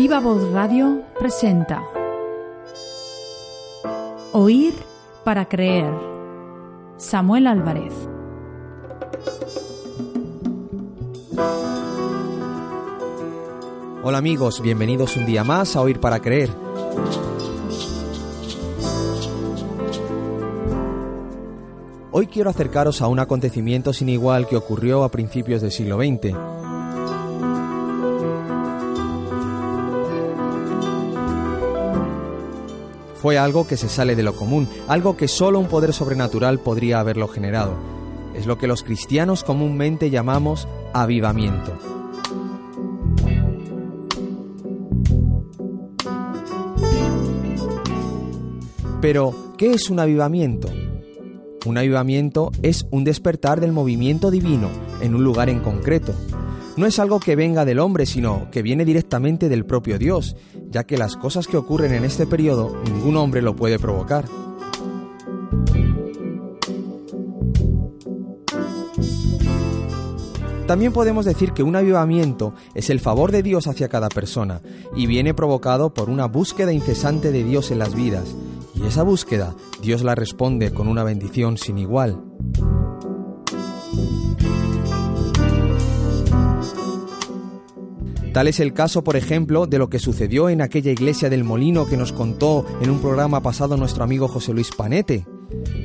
Viva Voz Radio presenta Oír para creer. Samuel Álvarez. Hola amigos, bienvenidos un día más a Oír para Creer. Hoy quiero acercaros a un acontecimiento sin igual que ocurrió a principios del siglo XX. Fue algo que se sale de lo común, algo que solo un poder sobrenatural podría haberlo generado. Es lo que los cristianos comúnmente llamamos avivamiento. Pero, ¿qué es un avivamiento? Un avivamiento es un despertar del movimiento divino en un lugar en concreto. No es algo que venga del hombre, sino que viene directamente del propio Dios, ya que las cosas que ocurren en este periodo ningún hombre lo puede provocar. También podemos decir que un avivamiento es el favor de Dios hacia cada persona y viene provocado por una búsqueda incesante de Dios en las vidas, y esa búsqueda Dios la responde con una bendición sin igual. Tal es el caso, por ejemplo, de lo que sucedió en aquella iglesia del molino que nos contó en un programa pasado nuestro amigo José Luis Panete,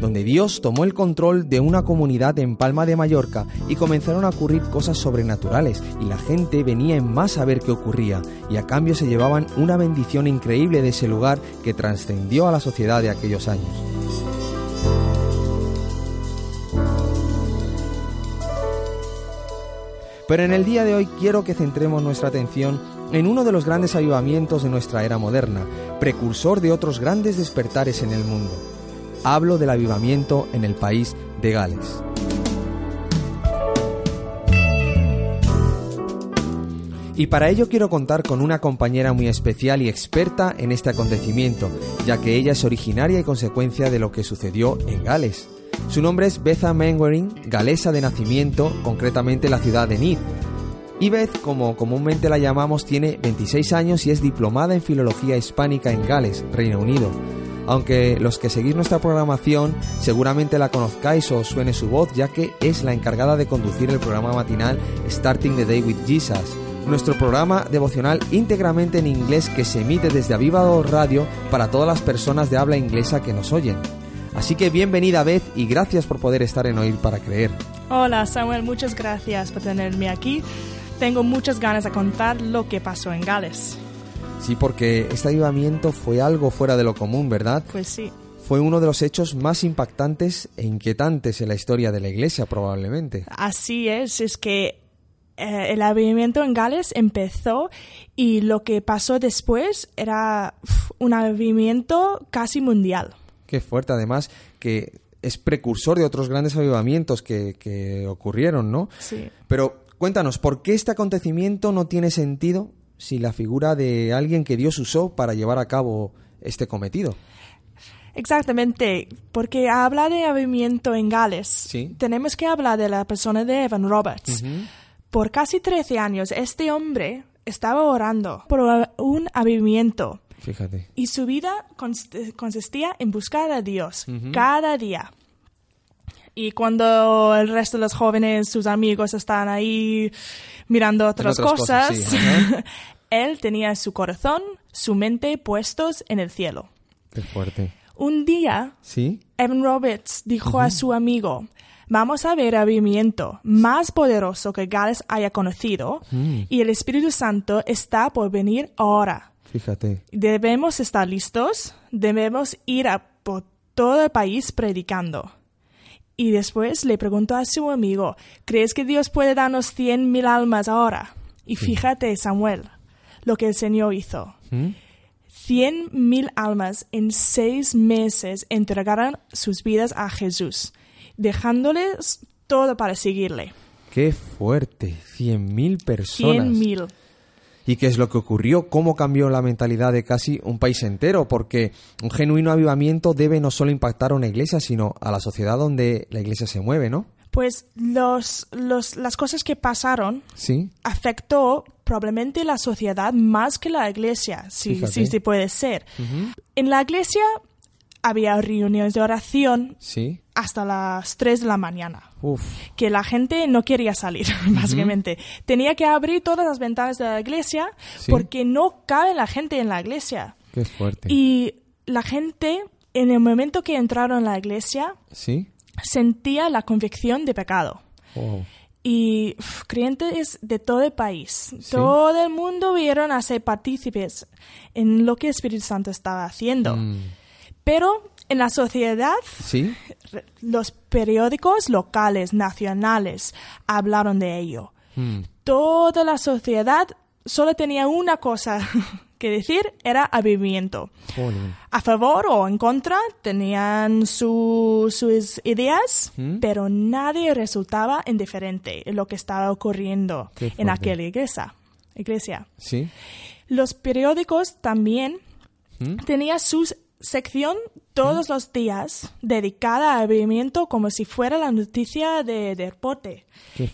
donde Dios tomó el control de una comunidad en Palma de Mallorca y comenzaron a ocurrir cosas sobrenaturales y la gente venía en más a ver qué ocurría y a cambio se llevaban una bendición increíble de ese lugar que trascendió a la sociedad de aquellos años. Pero en el día de hoy quiero que centremos nuestra atención en uno de los grandes avivamientos de nuestra era moderna, precursor de otros grandes despertares en el mundo. Hablo del avivamiento en el país de Gales. Y para ello quiero contar con una compañera muy especial y experta en este acontecimiento, ya que ella es originaria y consecuencia de lo que sucedió en Gales. Su nombre es Betha Mainwaring, galesa de nacimiento, concretamente la ciudad de Nice. Y Beth, como comúnmente la llamamos, tiene 26 años y es diplomada en Filología Hispánica en Gales, Reino Unido. Aunque los que seguís nuestra programación seguramente la conozcáis o suene su voz, ya que es la encargada de conducir el programa matinal Starting the Day with Jesus, nuestro programa devocional íntegramente en inglés que se emite desde Avivador Radio para todas las personas de habla inglesa que nos oyen. Así que bienvenida Beth y gracias por poder estar en Oír para Creer. Hola Samuel, muchas gracias por tenerme aquí. Tengo muchas ganas de contar lo que pasó en Gales. Sí, porque este avivamiento fue algo fuera de lo común, ¿verdad? Pues sí. Fue uno de los hechos más impactantes e inquietantes en la historia de la Iglesia, probablemente. Así es, es que eh, el avivamiento en Gales empezó y lo que pasó después era un avivamiento casi mundial. Qué fuerte, además, que es precursor de otros grandes avivamientos que, que ocurrieron, ¿no? Sí. Pero cuéntanos, ¿por qué este acontecimiento no tiene sentido si la figura de alguien que Dios usó para llevar a cabo este cometido? Exactamente, porque habla de avivamiento en Gales, Sí. tenemos que hablar de la persona de Evan Roberts. Por casi 13 años, este hombre estaba orando por un avivamiento Fíjate. y su vida consistía en buscar a Dios cada día. Y cuando el resto de los jóvenes, sus amigos, están ahí mirando otras, otras cosas, cosas, sí, él tenía su corazón, su mente puestos en el cielo. Qué fuerte. Un día, ¿Sí? Evan Roberts dijo a su amigo, vamos a ver avivamiento más poderoso que Gales haya conocido y el Espíritu Santo está por venir ahora. Fíjate. Debemos estar listos, debemos ir a por todo el país predicando. Y después le preguntó a su amigo, ¿crees que Dios puede darnos cien mil almas ahora? Y fíjate, Samuel, lo que el Señor hizo. ¿Mm? Cien mil almas en seis meses entregaron sus vidas a Jesús, dejándoles todo para seguirle. Qué fuerte. Cien mil personas. Cien mil. ¿Y qué es lo que ocurrió? ¿Cómo cambió la mentalidad de casi un país entero? Porque un genuino avivamiento debe no solo impactar a una iglesia, sino a la sociedad donde la iglesia se mueve, ¿no? Pues los, los, las cosas que pasaron Sí. afectó probablemente la sociedad más que la iglesia, si, si, si puede ser. En la iglesia había reuniones de oración Sí. hasta las 3 de la mañana. Uf. que la gente no quería salir, básicamente. Tenía que abrir todas las ventanas de la iglesia Sí. porque no cabe la gente en la iglesia. Qué fuerte. Y la gente, en el momento que entraron en la iglesia, Sí. sentía la convicción de pecado. Wow. Y uf, creyentes de todo el país, todo el mundo vieron a ser partícipes en lo que el Espíritu Santo estaba haciendo. Mm. Pero en la sociedad Sí. los periódicos locales, nacionales, hablaron de ello. Mm. Toda la sociedad solo tenía una cosa que decir, era avivamiento. Jolín. A favor o en contra tenían su- sus ideas, ¿Mm? pero nadie resultaba indiferente en lo que estaba ocurriendo en aquella iglesia. iglesia. Sí. Los periódicos también ¿Mm? tenía su sección todos los días dedicada a avivamiento como si fuera la noticia de, de deporte.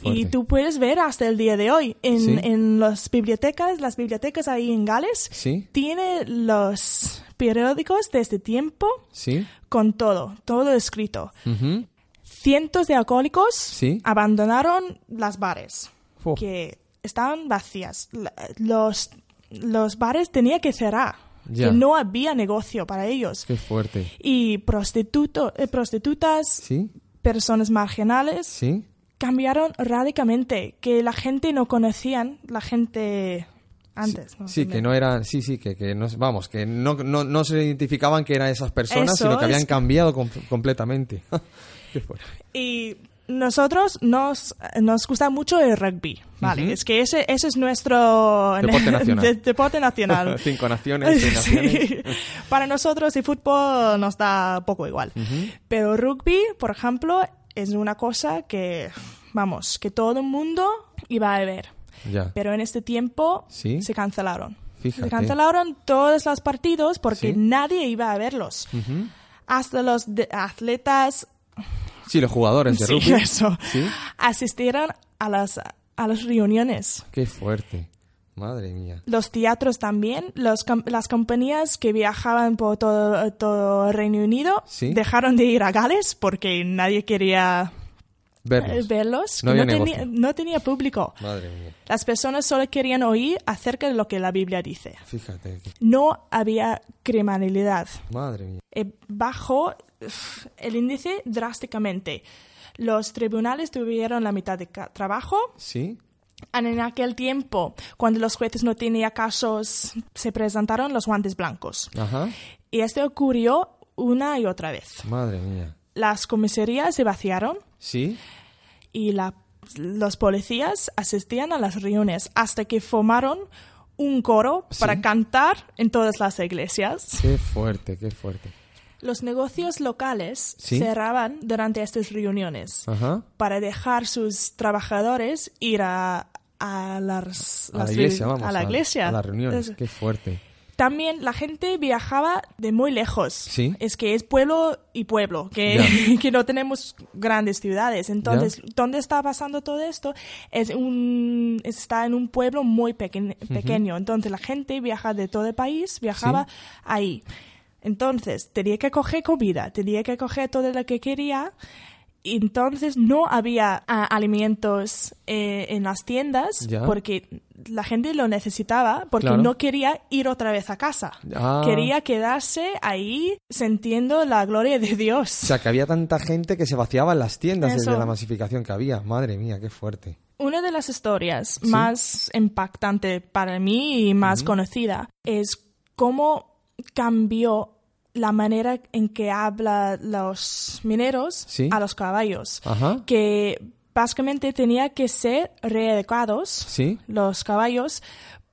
Y tú puedes ver hasta el día de hoy en, Sí. en las bibliotecas, las bibliotecas ahí en Gales, Sí. tiene los periódicos de este tiempo Sí. con todo, todo escrito. Cientos de alcohólicos Sí. abandonaron las bares Oh. que estaban vacías. Los, los bares tenían que cerrar, Que no había negocio para ellos. Qué fuerte. Y prostituto, eh, prostitutas, Sí. personas marginales, Sí. cambiaron radicalmente, que la gente no conocían, la gente antes. ¿no? Sí, que no eran, sí, sí, que, que no, vamos, que no, no, no se identificaban que eran esas personas, Eso sino que habían es- cambiado com- completamente. Qué fuerte. Y nosotros nos, nos gusta mucho el rugby, ¿vale? Es que ese, ese es nuestro Deporte nacional. de- deporte nacional. Cinco naciones, seis Sí. naciones. Para nosotros el fútbol nos da poco igual. Pero rugby, por ejemplo, es una cosa que, vamos, que todo el mundo iba a ver. Ya. Pero en este tiempo Sí. se cancelaron. Fíjate. Se cancelaron todos los partidos porque Sí. nadie iba a verlos. Hasta los de- atletas Sí, los jugadores de sí, rugby. eso, Sí. asistieron a las, a las reuniones. Qué fuerte. Madre mía. Los teatros también, los las compañías que viajaban por todo, todo Reino Unido Sí. dejaron de ir a Gales porque nadie quería Verlos. verlos. No había tenía, no tenía público. Madre mía. Las personas solo querían oír acerca de lo que la Biblia dice. Fíjate. No había criminalidad. Madre mía. Eh, bajó el índice drásticamente. Los tribunales tuvieron la mitad de trabajo. Sí. En aquel tiempo, cuando los jueces no tenían casos, se presentaron los guantes blancos. Ajá. Y esto ocurrió una y otra vez. Madre mía. Las comisarías se vaciaron Sí. y la- los policías asistían a las reuniones hasta que formaron un coro Sí. para cantar en todas las iglesias. Qué fuerte, qué fuerte. Los negocios locales Sí. cerraban durante estas reuniones Ajá. para dejar sus trabajadores ir a, a las, A la iglesia, vamos. a la iglesia. A las reuniones. Es- Qué fuerte. También la gente viajaba de muy lejos. Sí. Es que es pueblo y pueblo, que, que no tenemos grandes ciudades. Entonces, ¿dónde está pasando todo esto? Es un, está en un pueblo muy peque- pequeño. Entonces, la gente viaja de todo el país, viajaba Sí. ahí. Entonces, tenía que coger comida, tenía que coger todo lo que quería. Entonces no había ah, alimentos eh, en las tiendas Ya. porque la gente lo necesitaba porque Claro. no quería ir otra vez a casa. Ah. Quería quedarse ahí sintiendo la gloria de Dios. O sea, que había tanta gente que se vaciaba en las tiendas Eso. desde la masificación que había. Madre mía, qué fuerte. Una de las historias más impactantes para mí y más conocida es cómo cambió la manera en que habla los mineros Sí. a los caballos. Ajá. Que básicamente tenía que ser reeducados Sí. los caballos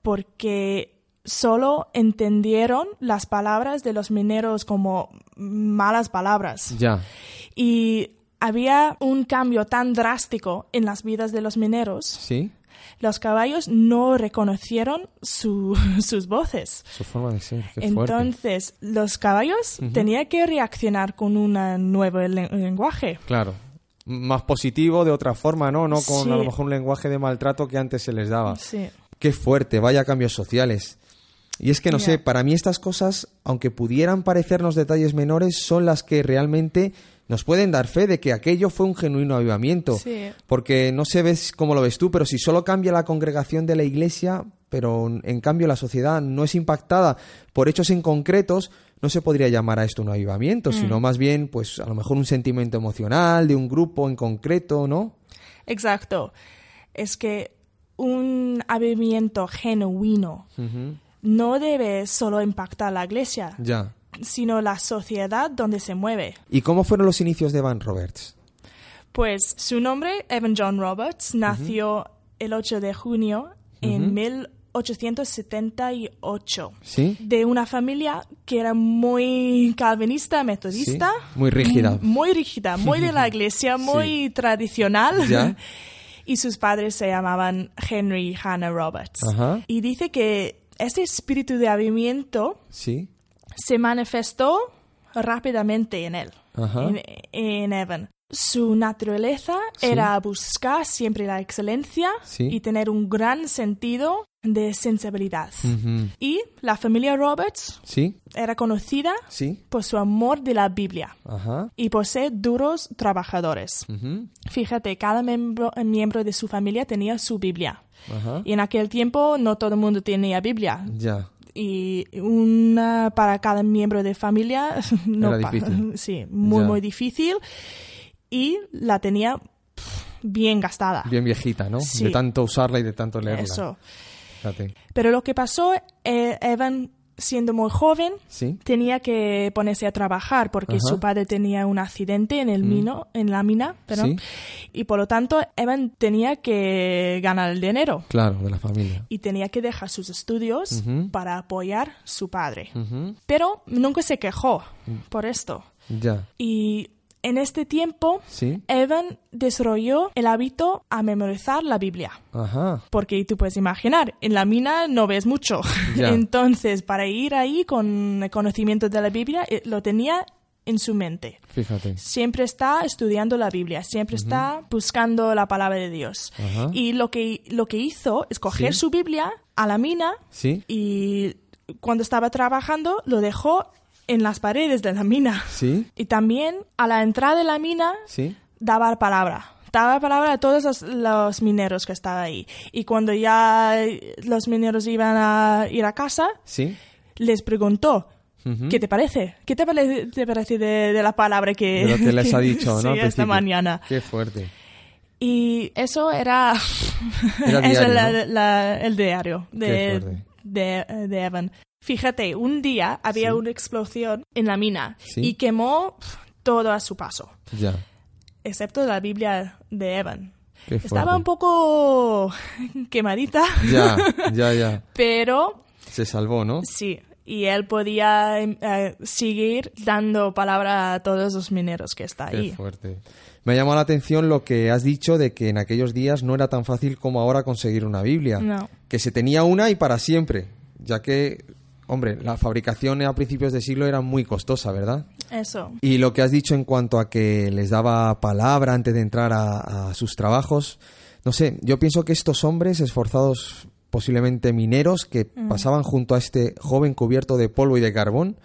porque solo entendieron las palabras de los mineros como malas palabras. Ya. Y había un cambio tan drástico en las vidas de los mineros. Sí. Los caballos no reconocieron su- sus voces. Su forma de ser. Qué fuerte. Entonces, los caballos tenían que reaccionar con un nuevo len- lenguaje. Claro. Más positivo de otra forma, ¿no? No con Sí. a lo mejor un lenguaje de maltrato que antes se les daba. Sí. Qué fuerte, vaya cambios sociales. Y es que no sé, para mí estas cosas, aunque pudieran parecernos detalles menores, son las que realmente nos pueden dar fe de que aquello fue un genuino avivamiento. Sí. Porque no sé ves cómo lo ves tú, pero si solo cambia la congregación de la iglesia, pero en cambio la sociedad no es impactada por hechos en concretos, no se podría llamar a esto un avivamiento, sino más bien, pues a lo mejor un sentimiento emocional de un grupo en concreto, ¿no? Exacto. Es que un avivamiento genuino no debe solo impactar la iglesia, Ya. Sino la sociedad donde se mueve. ¿Y cómo fueron los inicios de Van Roberts? Pues su nombre, Evan John Roberts, nació el 8 de junio en 1878 ¿Sí? de una familia que era muy calvinista, metodista. Sí, muy rígida. Muy rígida, muy de la iglesia, muy tradicional. Ya. Y sus padres se llamaban Henry y Hannah Roberts. Ajá. Y dice que este espíritu de avivamiento Sí. Se manifestó rápidamente en él, Ajá. en, en Evan. Su naturaleza Sí. era buscar siempre la excelencia Sí. y tener un gran sentido de sensibilidad. Y la familia Roberts Sí. era conocida Sí. por su amor de la Biblia Ajá. y por ser duros trabajadores. Ujú. Fíjate, cada miembro, miembro de su familia tenía su Biblia. Ajá. Y en aquel tiempo no todo el mundo tenía Biblia. Ya. Y una para cada miembro de familia no Era difícil. Sí, muy, Ya. muy difícil. Y la tenía pff, bien gastada. Bien viejita, ¿no? Sí. De tanto usarla y de tanto leerla. Eso. Pero lo que pasó, eh, Evan, siendo muy joven, Sí. tenía que ponerse a trabajar porque Ajá. su padre tenía un accidente en el mino, en la mina, perdón, Sí. y por lo tanto Evan tenía que ganar el dinero Claro, de la familia. y tenía que dejar sus estudios para apoyar su padre. Pero nunca se quejó por esto. Ya. Y en este tiempo, Sí. Evan desarrolló el hábito a memorizar la Biblia. Ajá. Porque tú puedes imaginar, en la mina no ves mucho. Ya. Entonces, para ir ahí con el conocimiento de la Biblia, eh, lo tenía en su mente. Fíjate. Siempre está estudiando la Biblia, siempre está buscando la palabra de Dios. Y lo que, lo que hizo es coger Sí. su Biblia a la mina Sí. y cuando estaba trabajando lo dejó en las paredes de la mina. Sí. Y también a la entrada de la mina Sí. daba la palabra. Daba la palabra a todos los, los mineros que estaban ahí. Y cuando ya los mineros iban a ir a casa, Sí. les preguntó. ¿qué te parece? ¿Qué te, pare- te parece de, de la palabra que, De lo que les ha dicho, ¿no? sí, al esta mañana? Qué fuerte. Y eso era, Era eso diario, la- ¿no? la- el diario de, de Evan. Fíjate, un día había Sí. una explosión en la mina Sí. y quemó todo a su paso, Ya. excepto la Biblia de Evan. Estaba un poco quemadita, Ya, ya, ya. pero Se salvó, ¿no? sí. Y él podía em, eh, seguir dando palabra a todos los mineros que está Qué ahí. fuerte. Me ha llamado la atención lo que has dicho de que en aquellos días no era tan fácil como ahora conseguir una Biblia. No. Que se tenía una y para siempre, ya que, hombre, la fabricación a principios de siglo era muy costosa, ¿verdad? Eso. Y lo que has dicho en cuanto a que les daba palabra antes de entrar a, a sus trabajos, no sé, yo pienso que estos hombres esforzados, posiblemente mineros, que pasaban junto a este joven cubierto de polvo y de carbón,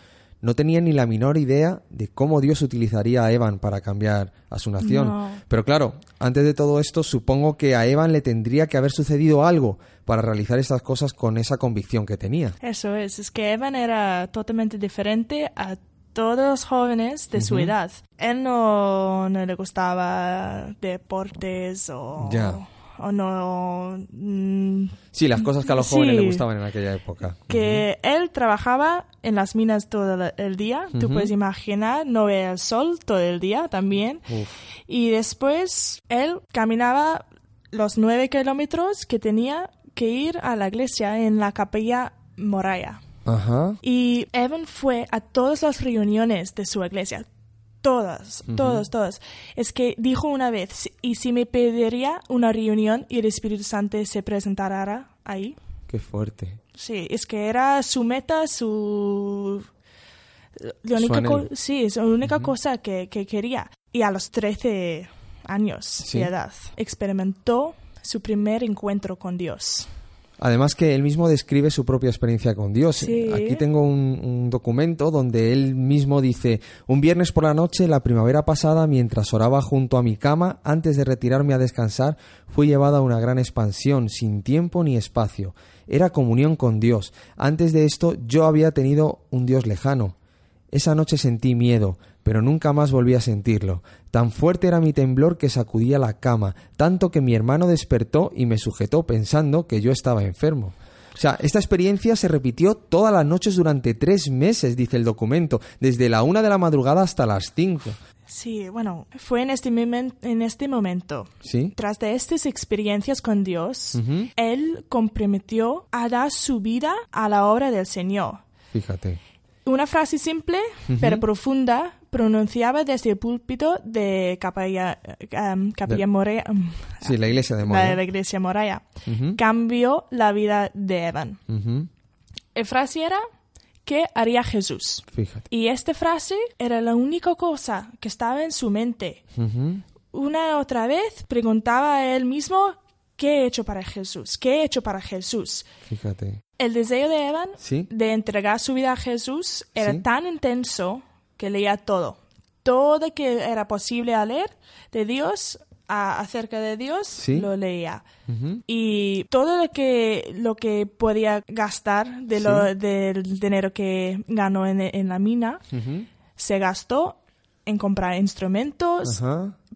no tenían ni la menor idea de cómo Dios utilizaría a Evan para cambiar a su nación. No. Pero claro, antes de todo esto, supongo que a Evan le tendría que haber sucedido algo para realizar estas cosas con esa convicción que tenía. Eso es, es que Evan era totalmente diferente a todos los jóvenes de su edad. Él no, no le gustaba deportes o. o no... mm, Sí, las cosas que a los jóvenes Sí. les gustaban en aquella época. que él trabajaba en las minas todo el- día, tú Ujú. puedes imaginar, no ve el sol todo el día también. Uf. Y después él caminaba los nueve kilómetros que tenía que ir a la iglesia en la capilla Moraya. Ajá. Y Evan fue a todas las reuniones de su iglesia. Todas, todas, todas. Es que dijo una vez, ¿y si me pediría una reunión y el Espíritu Santo se presentara ahí? Qué fuerte. Sí, es que era su meta, su... La única sí, es la única cosa que, que quería. Y a los 13 años Sí. de edad experimentó su primer encuentro con Dios. Además que él mismo describe su propia experiencia con Dios. Sí. Aquí tengo un, un documento donde él mismo dice, un viernes por la noche, la primavera pasada, mientras oraba junto a mi cama, antes de retirarme a descansar, fui llevada a una gran expansión, sin tiempo ni espacio. Era comunión con Dios. Antes de esto yo había tenido un Dios lejano. Esa noche sentí miedo, pero nunca más volví a sentirlo. Tan fuerte era mi temblor que sacudía la cama, tanto que mi hermano despertó y me sujetó pensando que yo estaba enfermo. O sea, esta experiencia se repitió todas las noches durante tres meses, dice el documento, desde la una de la madrugada hasta las cinco. Sí, bueno, fue en este, en este momento. ¿Sí? Tras de estas experiencias con Dios, él comprometió a dar su vida a la obra del Señor. Fíjate. Una frase simple pero profunda pronunciaba desde el púlpito de Capilla, um, Capilla De- Morea, um, Sí, la iglesia de la iglesia Moraya. Ujú. Cambió la vida de Evan. La frase era, ¿qué haría Jesús? Fíjate. Y esta frase era la única cosa que estaba en su mente. Una otra vez preguntaba a él mismo, ¿qué he hecho para Jesús? ¿Qué he hecho para Jesús? Fíjate. El deseo de Evan Sí. de entregar su vida a Jesús era Sí. tan intenso que leía todo. Todo que era posible a leer de Dios, a- acerca de Dios, Sí. lo leía. Y todo lo que, lo que podía gastar de lo, Sí. del dinero que ganó en, en la mina, se gastó en comprar instrumentos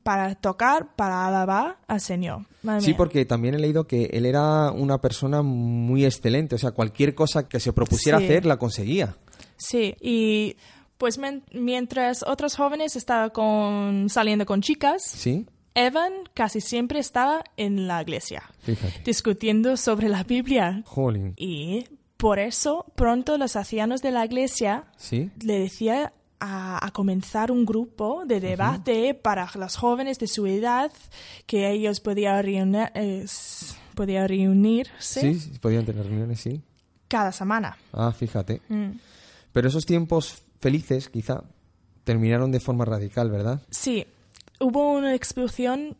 para tocar, para alabar al Señor. Madre Sí, mía. porque también he leído que él era una persona muy excelente, o sea, cualquier cosa que se propusiera Sí. hacer la conseguía. Sí, y pues mientras otros jóvenes estaban con, saliendo con chicas, Sí, Evan casi siempre estaba en la iglesia, fíjate. discutiendo sobre la Biblia. Jolín. Y por eso pronto los ancianos de la iglesia Sí, le decía a, a comenzar un grupo de debate para los jóvenes de su edad que ellos podían, reunir, eh, podían reunirse sí, podían tener reuniones, sí. cada semana. Ah, fíjate. Mm. Pero esos tiempos felices, quizá, terminaron de forma radical, ¿verdad? Sí, hubo una explosión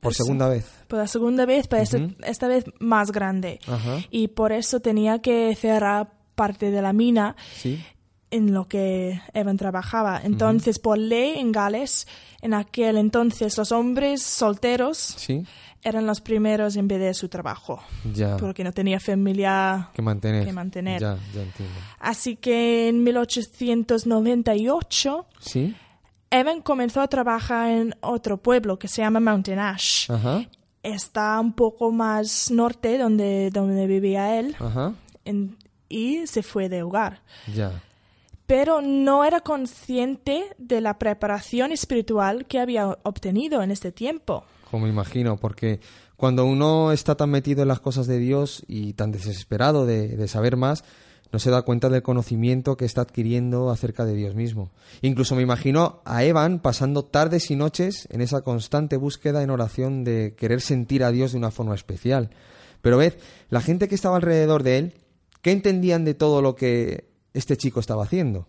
Por segunda vez. por la segunda vez, pero esta- Ujú. esta vez más grande. Ajá. Y por eso tenía que cerrar parte de la mina Sí. en lo que Evan trabajaba. Entonces, por ley en Gales, en aquel entonces los hombres solteros Sí. Eran los primeros en perder su trabajo, Ya. porque no tenía familia. Que mantener. que mantener. Ya, ya entiendo. Así que en 1898, Sí. Evan comenzó a trabajar en otro pueblo que se llama Mountain Ash. Ajá. Está un poco más norte donde, donde vivía él Ajá. en- y se fue de hogar. Ya. Pero no era consciente de la preparación espiritual que había obtenido en este tiempo. Como imagino, porque cuando uno está tan metido en las cosas de Dios y tan desesperado de, de saber más, no se da cuenta del conocimiento que está adquiriendo acerca de Dios mismo. Incluso me imagino a Evan pasando tardes y noches en esa constante búsqueda en oración de querer sentir a Dios de una forma especial. Pero ved, la gente que estaba alrededor de él, ¿qué entendían de todo lo que este chico estaba haciendo?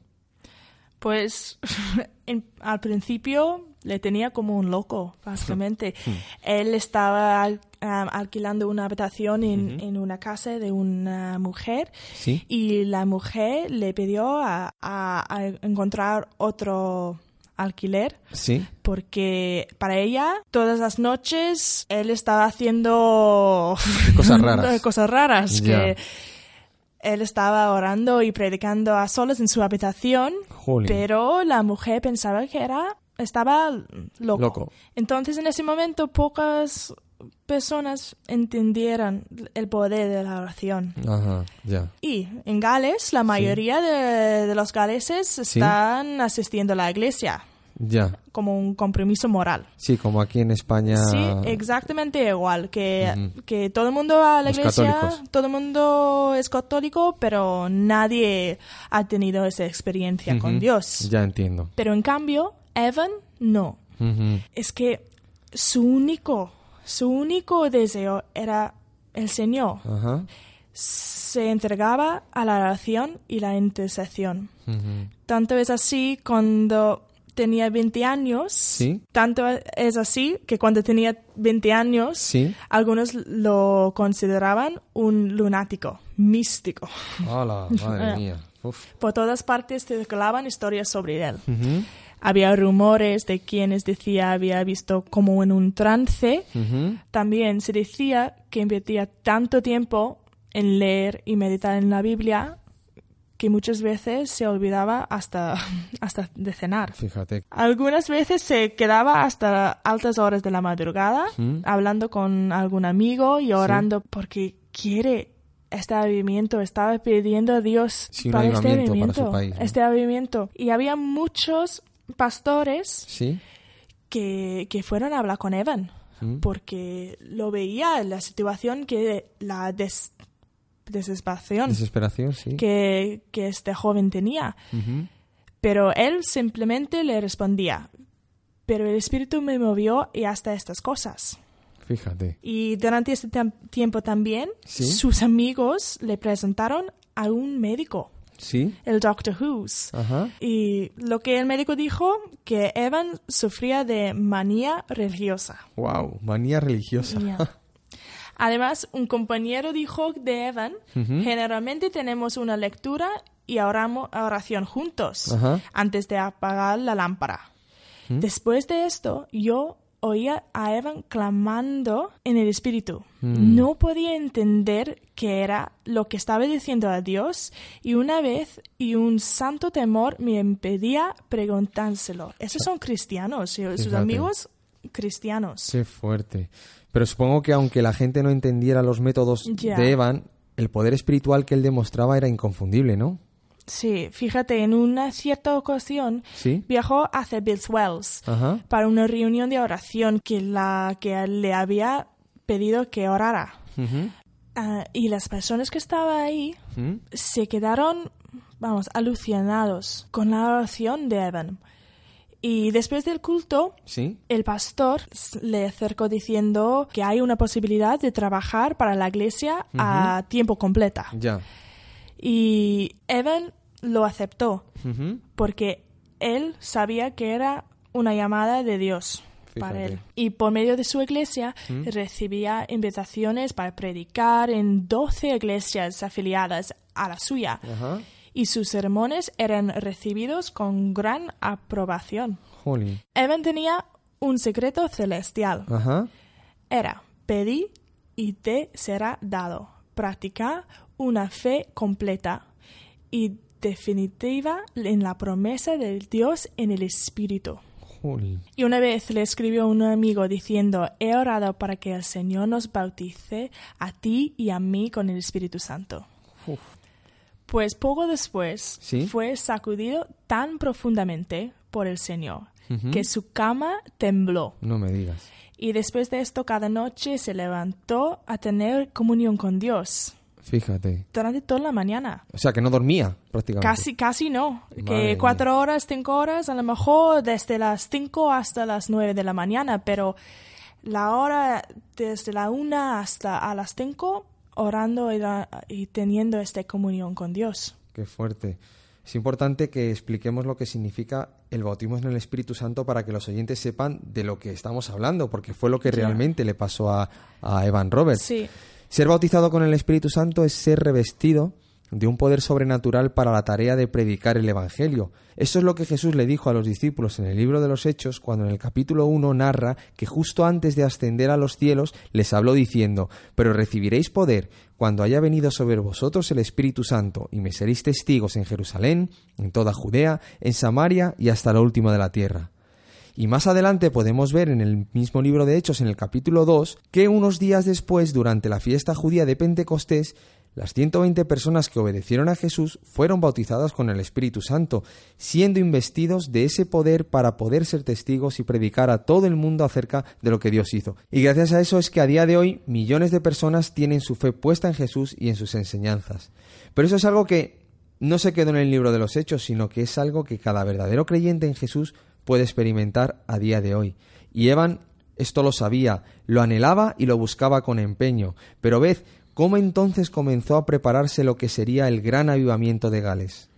Pues en- al principio le tenía como un loco, básicamente. Él estaba ah, alquilando una habitación en, en una casa de una mujer Sí. y la mujer le pidió a, a- a encontrar otro alquiler Sí. porque para ella todas las noches él estaba haciendo Cosas raras. cosas raras Ya. que él estaba orando y predicando a solas en su habitación Jolín. pero la mujer pensaba que era estaba loco. Loco. entonces en ese momento pocas personas entendieran el poder de la oración. Ajá, ya. Y en Gales, la mayoría de, de los galeses están asistiendo a la iglesia Ya. como un compromiso moral. Sí, como aquí en España. Sí, exactamente igual, que, que todo el mundo va a la Los iglesia, católicos. todo el mundo es católico, pero nadie ha tenido esa experiencia con Ujú, Dios. Ya entiendo. Pero en cambio, Evan no. Es que su único, su único deseo era el Señor. Se entregaba a la oración y la intercesión. Tanto es así cuando tenía 20 años. Sí. Tanto es así que cuando tenía 20 años, Sí. algunos lo consideraban un lunático, místico. Hola, madre mía. Uf. Por todas partes circulaban historias sobre él. Había rumores de quienes decía había visto como en un trance. También se decía que invertía tanto tiempo en leer y meditar en la Biblia que muchas veces se olvidaba hasta, hasta de cenar. Fíjate. Algunas veces se quedaba hasta altas horas de la madrugada hablando con algún amigo y orando porque quiere este avivamiento, estaba pidiendo a Dios Sí, para este avivamiento este avivamiento. Y había muchos pastores Sí. que, que fueron a hablar con Evan Mm. porque lo veía la situación que la des- desesperación Desesperación, sí. que, que este joven tenía. Pero él simplemente le respondía, pero el Espíritu me movió y hasta estas cosas. Fíjate. Y durante este tiempo también, Sí. sus amigos le presentaron a un médico, Sí. el Doctor Who's. Ajá. Y lo que el médico dijo, que Evan sufría de manía religiosa. Wow, manía religiosa. Además, un compañero dijo de Evan, generalmente tenemos una lectura y oramos oración juntos antes de apagar la lámpara. Después de esto, yo oía a Evan clamando en el espíritu. No podía entender qué era lo que estaba diciendo a Dios y una vez y un santo temor me impedía preguntárselo. Esos son cristianos, y sus Fíjate. amigos cristianos. Qué fuerte. Pero supongo que aunque la gente no entendiera los métodos Ya. de Evan, el poder espiritual que él demostraba era inconfundible, ¿no? Sí, fíjate, en una cierta ocasión Sí. viajó hacia Bill Wells Ajá. para una reunión de oración que, la, que le había pedido que orara. Ah, y las personas que estaban ahí se quedaron, vamos, alucinados con la oración de Evan. Y después del culto, Sí. el pastor le acercó diciendo que hay una posibilidad de trabajar para la iglesia a tiempo completa. Ya. Y Evan lo aceptó porque él sabía que era una llamada de Dios para él. Y por medio de su iglesia recibía invitaciones para predicar en 12 iglesias afiliadas a la suya. Y sus sermones eran recibidos con gran aprobación. Evan tenía un secreto celestial. Era, pedí y te será dado. Practica una fe completa y definitiva en la promesa del Dios en el Espíritu. Y una vez le escribió un amigo diciendo, he orado para que el Señor nos bautice a ti y a mí con el Espíritu Santo. Uf. Pues poco después Sí. fue sacudido tan profundamente por el Señor que su cama tembló. No me digas. Y después de esto, cada noche se levantó a tener comunión con Dios Fíjate. durante toda la mañana. O sea, que no dormía prácticamente. Casi, casi no. Madre que mía. cuatro horas, cinco horas, a lo mejor desde las cinco hasta las nueve de la mañana, pero la hora desde la una hasta a las cinco, orando y, la- y teniendo esta comunión con Dios. Qué fuerte. Es importante que expliquemos lo que significa el bautismo en el Espíritu Santo para que los oyentes sepan de lo que estamos hablando, porque fue lo que realmente le pasó a, a Evan Roberts. Sí, Ser bautizado con el Espíritu Santo es ser revestido de un poder sobrenatural para la tarea de predicar el Evangelio. Eso es lo que Jesús le dijo a los discípulos en el libro de los Hechos, cuando en el capítulo 1 narra que justo antes de ascender a los cielos les habló diciendo, pero recibiréis poder cuando haya venido sobre vosotros el Espíritu Santo, y me seréis testigos en Jerusalén, en toda Judea, en Samaria y hasta lo último de la tierra. Y más adelante podemos ver en el mismo libro de Hechos, en el capítulo 2, que unos días después, durante la fiesta judía de Pentecostés, las 120 personas que obedecieron a Jesús fueron bautizadas con el Espíritu Santo, siendo investidos de ese poder para poder ser testigos y predicar a todo el mundo acerca de lo que Dios hizo. Y gracias a eso es que a día de hoy millones de personas tienen su fe puesta en Jesús y en sus enseñanzas. Pero eso es algo que no se quedó en el libro de los Hechos, sino que es algo que cada verdadero creyente en Jesús puede experimentar a día de hoy. Y Evan esto lo sabía, lo anhelaba y lo buscaba con empeño. Pero ved, ¿Cómo entonces comenzó a prepararse lo que sería el gran avivamiento de Gales?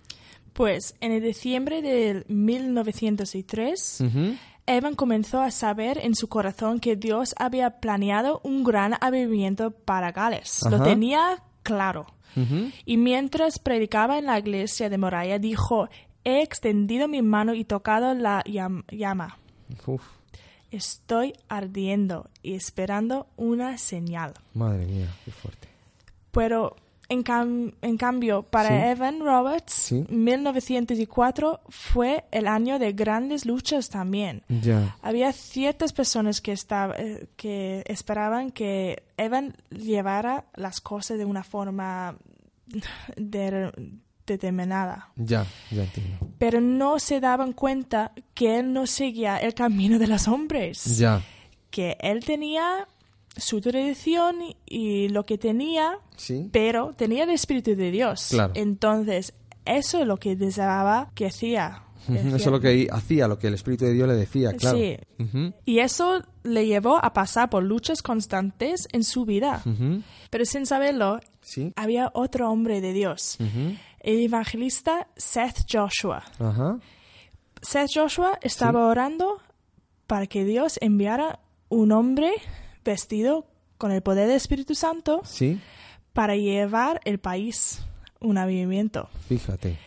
Pues en el diciembre de 1903, Evan comenzó a saber en su corazón que Dios había planeado un gran avivamiento para Gales. Lo tenía claro. Y mientras predicaba en la iglesia de Moraya, dijo, he extendido mi mano y tocado la llama. Estoy ardiendo y esperando una señal. Madre mía, qué fuerte. Pero en, en cambio, para Evan Roberts, 1904 fue el año de grandes luchas también. Había ciertas personas que, eh, que esperaban que Evan llevara las cosas de una forma determinada. Ya, ya entiendo. Pero no se daban cuenta que él no seguía el camino de los hombres. Ya. Que él tenía su tradición y lo que tenía, pero tenía el Espíritu de Dios. Entonces, eso es lo que deseaba que hacía. Eso es lo que hacía, lo que el Espíritu de Dios le decía, claro. Sí. Y eso le llevó a pasar por luchas constantes en su vida. Pero sin saberlo, había otro hombre de Dios, el evangelista Seth Joshua. Seth Joshua estaba orando para que Dios enviara un hombre vestido con el poder del Espíritu Santo ¿Sí? para llevar el país un avivamiento. Fíjate.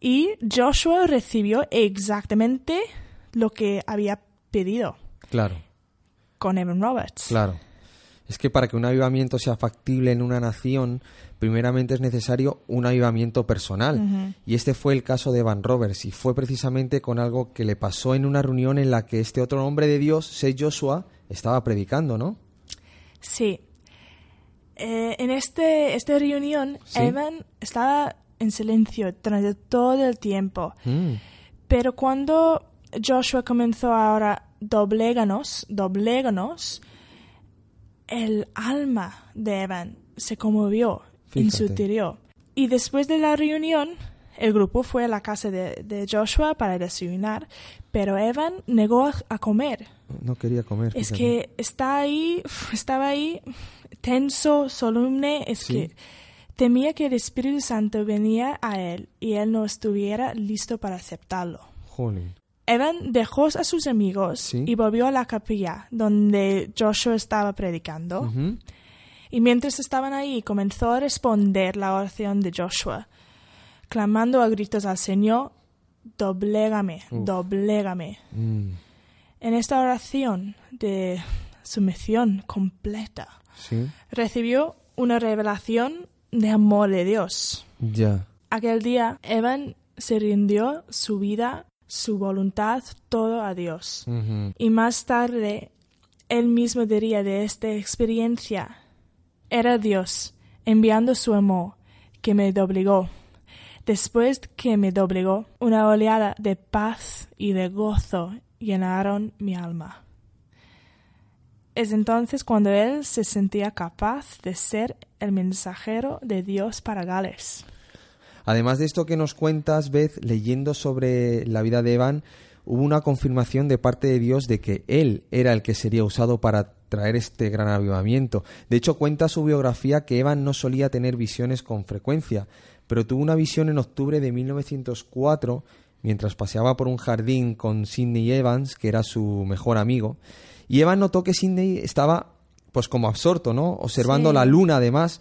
Y Joshua recibió exactamente lo que había pedido. Claro. Con Evan Roberts. Claro. Es que para que un avivamiento sea factible en una nación, primeramente es necesario un avivamiento personal. Y este fue el caso de Evan Roberts, y fue precisamente con algo que le pasó en una reunión en la que este otro hombre de Dios, Seth Joshua, estaba predicando, ¿no? Sí. Eh, en este, esta reunión, Evan estaba en silencio durante todo el tiempo. Mm. Pero cuando Joshua comenzó ahora, dobléganos, dobléganos, el alma de Evan se conmovió en su interior. Y después de la reunión, el grupo fue a la casa de, Joshua para desayunar, pero Evan negó a, comer. No quería comer. Es que está ahí, estaba ahí tenso, solemne, es que temía que el Espíritu Santo venía a él y él no estuviera listo para aceptarlo. Evan dejó a sus amigos y volvió a la capilla donde Joshua estaba predicando. Y mientras estaban ahí, comenzó a responder la oración de Joshua clamando a gritos al Señor, doblégame, doblégame. Mm. En esta oración de sumisión completa, recibió una revelación de amor de Dios. Ya. Aquel día, Evan se rindió su vida, su voluntad, todo a Dios. Y más tarde, él mismo diría de esta experiencia, era Dios enviando su amor que me doblegó Después que me doblegó, una oleada de paz y de gozo llenaron mi alma. Es entonces cuando él se sentía capaz de ser el mensajero de Dios para Gales. Además de esto que nos cuentas, Beth, leyendo sobre la vida de Evan, hubo una confirmación de parte de Dios de que él era el que sería usado para traer este gran avivamiento. De hecho, cuenta su biografía que Evan no solía tener visiones con frecuencia, pero tuvo una visión en octubre de 1904 mientras paseaba por un jardín con Sidney Evans, que era su mejor amigo, y Evans notó que Sidney estaba pues como absorto, ¿no? Observando la luna además,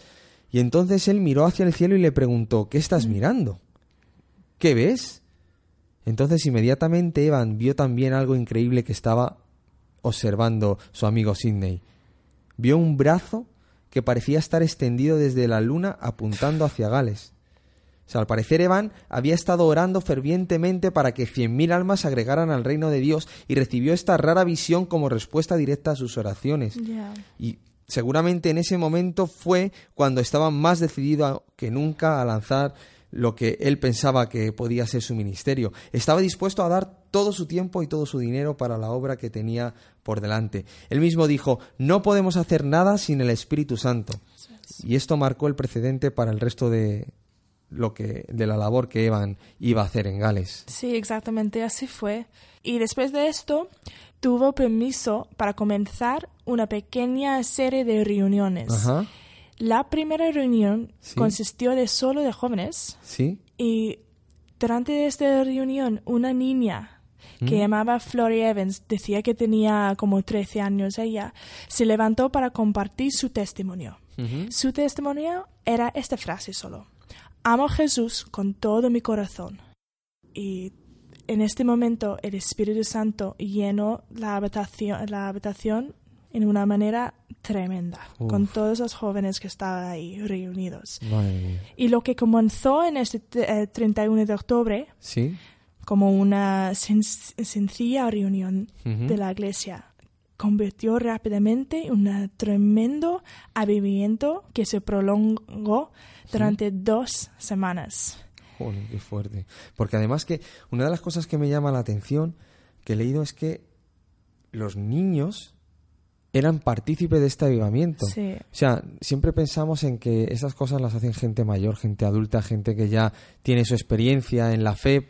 y entonces él miró hacia el cielo y le preguntó, ¿qué estás mm. mirando? ¿Qué ves? Entonces inmediatamente Evan vio también algo increíble que estaba observando su amigo Sidney. Vio un brazo que parecía estar extendido desde la luna apuntando hacia Gales. O sea, al parecer Evan había estado orando fervientemente para que 100.000 almas se agregaran al reino de Dios y recibió esta rara visión como respuesta directa a sus oraciones. Y seguramente en ese momento fue cuando estaba más decidido que nunca a lanzar lo que él pensaba que podía ser su ministerio. Estaba dispuesto a dar todo su tiempo y todo su dinero para la obra que tenía por delante. Él mismo dijo, no podemos hacer nada sin el Espíritu Santo. Y esto marcó el precedente para el resto de lo que de la labor que Evan iba a hacer en Gales. Sí, exactamente así fue. Y después de esto, tuvo permiso para comenzar una pequeña serie de reuniones. La primera reunión consistió de solo de jóvenes. Sí. Y durante esta reunión, una niña que mm. llamaba Flory Evans, decía que tenía como 13 años ella, se levantó para compartir su testimonio. Su testimonio era esta frase solo. Amo a Jesús con todo mi corazón. Y en este momento el Espíritu Santo llenó la habitación, la habitación en una manera tremenda, con todos los jóvenes que estaban ahí reunidos. Y lo que comenzó en este 31 eh, de octubre, ¿Sí? como una sencilla reunión de la iglesia, convirtió rápidamente en un tremendo avivamiento que se prolongó durante dos semanas. Joder, qué fuerte. Porque además que una de las cosas que me llama la atención que he leído es que los niños eran partícipes de este avivamiento. O sea, siempre pensamos en que esas cosas las hacen gente mayor, gente adulta, gente que ya tiene su experiencia en la fe,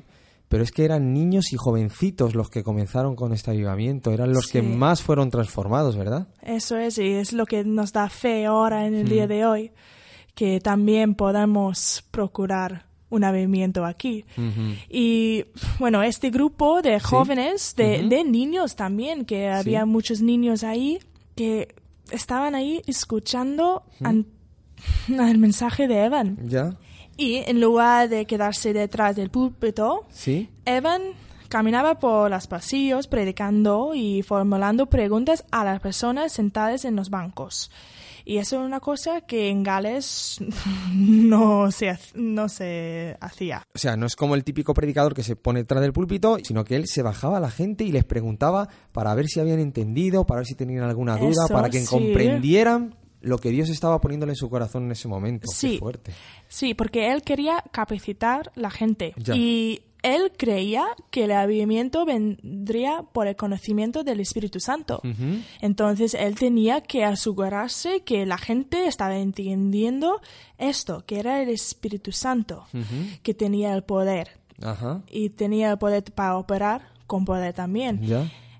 pero es que eran niños y jovencitos los que comenzaron con este avivamiento, eran los que más fueron transformados, ¿verdad? Eso es, y es lo que nos da fe ahora en el día de hoy, que también podamos procurar un avivamiento aquí. Y bueno, este grupo de jóvenes, de, de, niños también, que había muchos niños ahí, que estaban ahí escuchando el mensaje de Evan. Ya. Y en lugar de quedarse detrás del púlpito, ¿Sí? Evan caminaba por los pasillos predicando y formulando preguntas a las personas sentadas en los bancos. Y eso es una cosa que en Gales no se, no se hacía. O sea, no es como el típico predicador que se pone detrás del púlpito, sino que él se bajaba a la gente y les preguntaba para ver si habían entendido, para ver si tenían alguna duda, para que comprendieran lo que Dios estaba poniéndole en su corazón en ese momento. Sí, fuerte. Sí, porque él quería capacitar la gente. Y él creía que el avivamiento vendría por el conocimiento del Espíritu Santo. Entonces él tenía que asegurarse que la gente estaba entendiendo esto, que era el Espíritu Santo, que tenía el poder. Y tenía el poder para operar con poder también.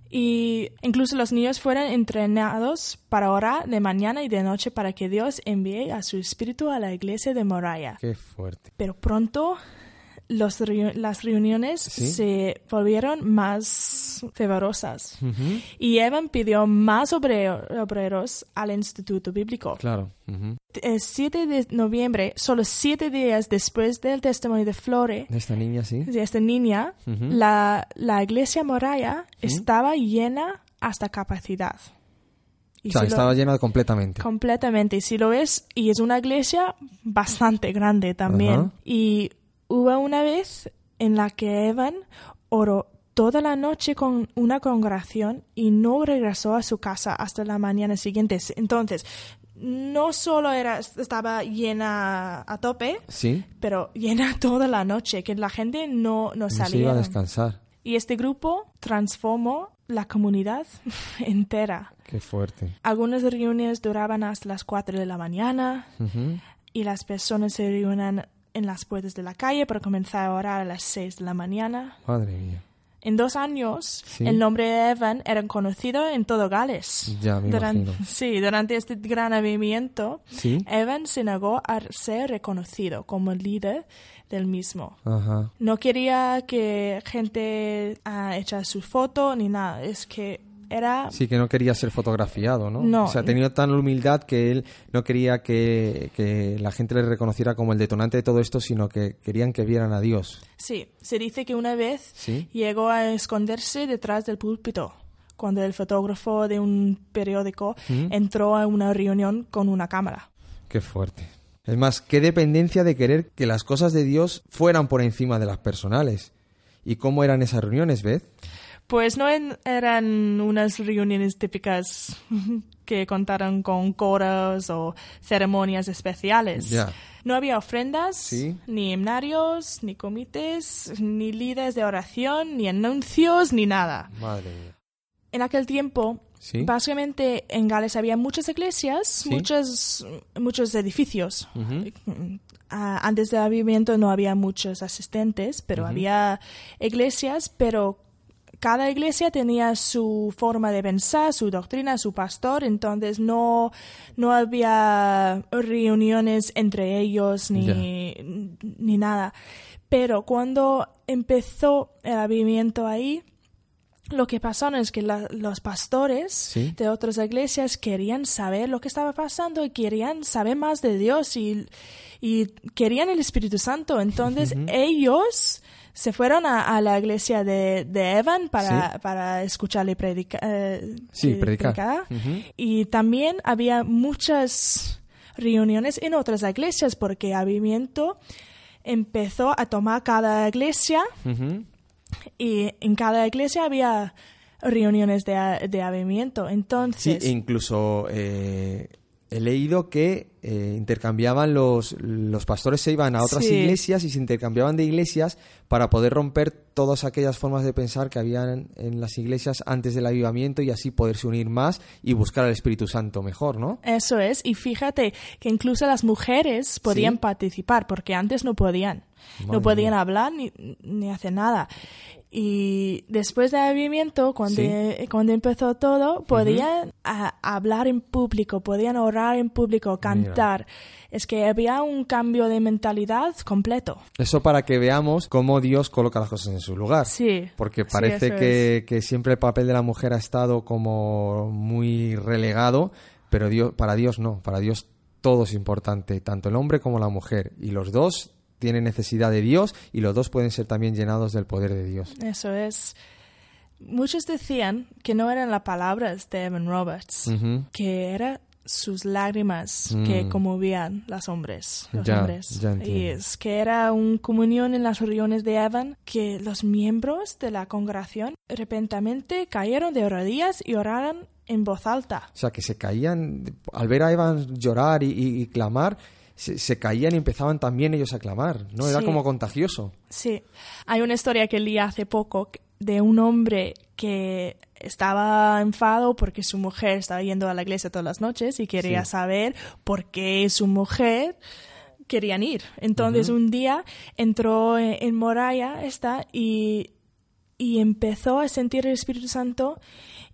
Y incluso los niños fueron entrenados para orar de mañana y de noche para que Dios envíe a su espíritu a la iglesia de Moraya. Qué fuerte. Pero pronto los las reuniones se volvieron más fervorosas. Y Evan pidió más obreros al Instituto Bíblico. Claro. El 7 de noviembre, solo siete días después del testimonio de Flore, de esta niña, sí. De esta niña, la, la, iglesia Moraya estaba llena hasta capacidad. o sea, estaba llena completamente. Completamente. Y si lo ves, y es una iglesia bastante grande también. Y Hubo una vez en la que Evan oró toda la noche con una congregación y no regresó a su casa hasta la mañana siguiente. Entonces, no solo era, estaba llena a tope, ¿Sí? pero llena toda la noche, que la gente no, no, salía. iba a descansar. Y este grupo transformó la comunidad entera. Qué fuerte. Algunas reuniones duraban hasta las 4 de la mañana y las personas se reunían en las puertas de la calle para comenzar a orar a las 6 de la mañana. Madre mía. En dos años, el nombre de Evan era conocido en todo Gales. Ya, me durante, Sí, durante este gran avivamiento, Evan se negó a ser reconocido como líder del mismo. Ajá. No quería que gente uh, echara su foto ni nada. Es que Sí, que no quería ser fotografiado, ¿no? No. O sea, tenía tan humildad que él no quería que, la gente le reconociera como el detonante de todo esto, sino que querían que vieran a Dios. Sí, se dice que una vez llegó a esconderse detrás del púlpito cuando el fotógrafo de un periódico entró a una reunión con una cámara. Qué fuerte. Es más, qué dependencia de querer que las cosas de Dios fueran por encima de las personales. ¿Y cómo eran esas reuniones, Beth? Pues no en- eran unas reuniones típicas que contaron con coros o ceremonias especiales. No había ofrendas, Sí. ni himnarios, ni comités, ni líderes de oración, ni anuncios, ni nada. Madre mía. En aquel tiempo, Sí. básicamente en Gales había muchas iglesias, Sí. muchos, muchos edificios. Antes del avivamiento no había muchos asistentes, pero había iglesias, pero cada iglesia tenía su forma de pensar, su doctrina, su pastor, entonces no, no había reuniones entre ellos ni, ni nada. Pero cuando empezó el avivamiento ahí, lo que pasó es que la- los pastores Sí. de otras iglesias querían saber lo que estaba pasando y querían saber más de Dios y, y querían el Espíritu Santo. Entonces ellos se fueron a, a la iglesia de, de Evan para, Sí. para escucharle predica- eh, Sí, pre- predicar. Y también había muchas reuniones en otras iglesias porque Avivamiento empezó a tomar cada iglesia y en cada iglesia había reuniones de, de avivamiento. Sí, Entonces, e incluso eh, he leído que eh, intercambiaban los, los pastores se iban a otras Sí. iglesias y se intercambiaban de iglesias para poder romper todas aquellas formas de pensar que habían en las iglesias antes del avivamiento y así poderse unir más y buscar al Espíritu Santo mejor, ¿no? eso es. Y fíjate que incluso las mujeres podían Sí. participar porque antes no podían. Madre no podían mía. hablar ni, ni hacer nada. Y después del avivamiento, cuando, Sí. cuando empezó todo, podían a- hablar en público, podían orar en público, cantar. Es que había un cambio de mentalidad completo. Eso para que veamos cómo Dios coloca las cosas en su lugar. Sí. Porque Sí, parece eso que, que siempre el papel de la mujer ha estado como muy relegado, pero Dios, para Dios no, para Dios todo es importante, tanto el hombre como la mujer, y los dos tienen necesidad de Dios y los dos pueden ser también llenados del poder de Dios. Eso es. Muchos decían que no eran las palabras de Evan Roberts, que eran sus lágrimas que conmovían los hombres. Los Mm. Ya, hombres. ya y es que era una comunión en las reuniones de Evan que los miembros de la congregación repentinamente cayeron de rodillas y oraron en voz alta. O sea, que se caían, al ver a Evans llorar y, y- y clamar, se, se caían y empezaban también ellos a clamar, ¿no? Era Sí. como contagioso. Sí, hay una historia que leí hace poco de un hombre que estaba enfado porque su mujer estaba yendo a la iglesia todas las noches y quería Sí. saber por qué su mujer querían ir. Entonces un día entró en, en Moraya esta y, y empezó a sentir el Espíritu Santo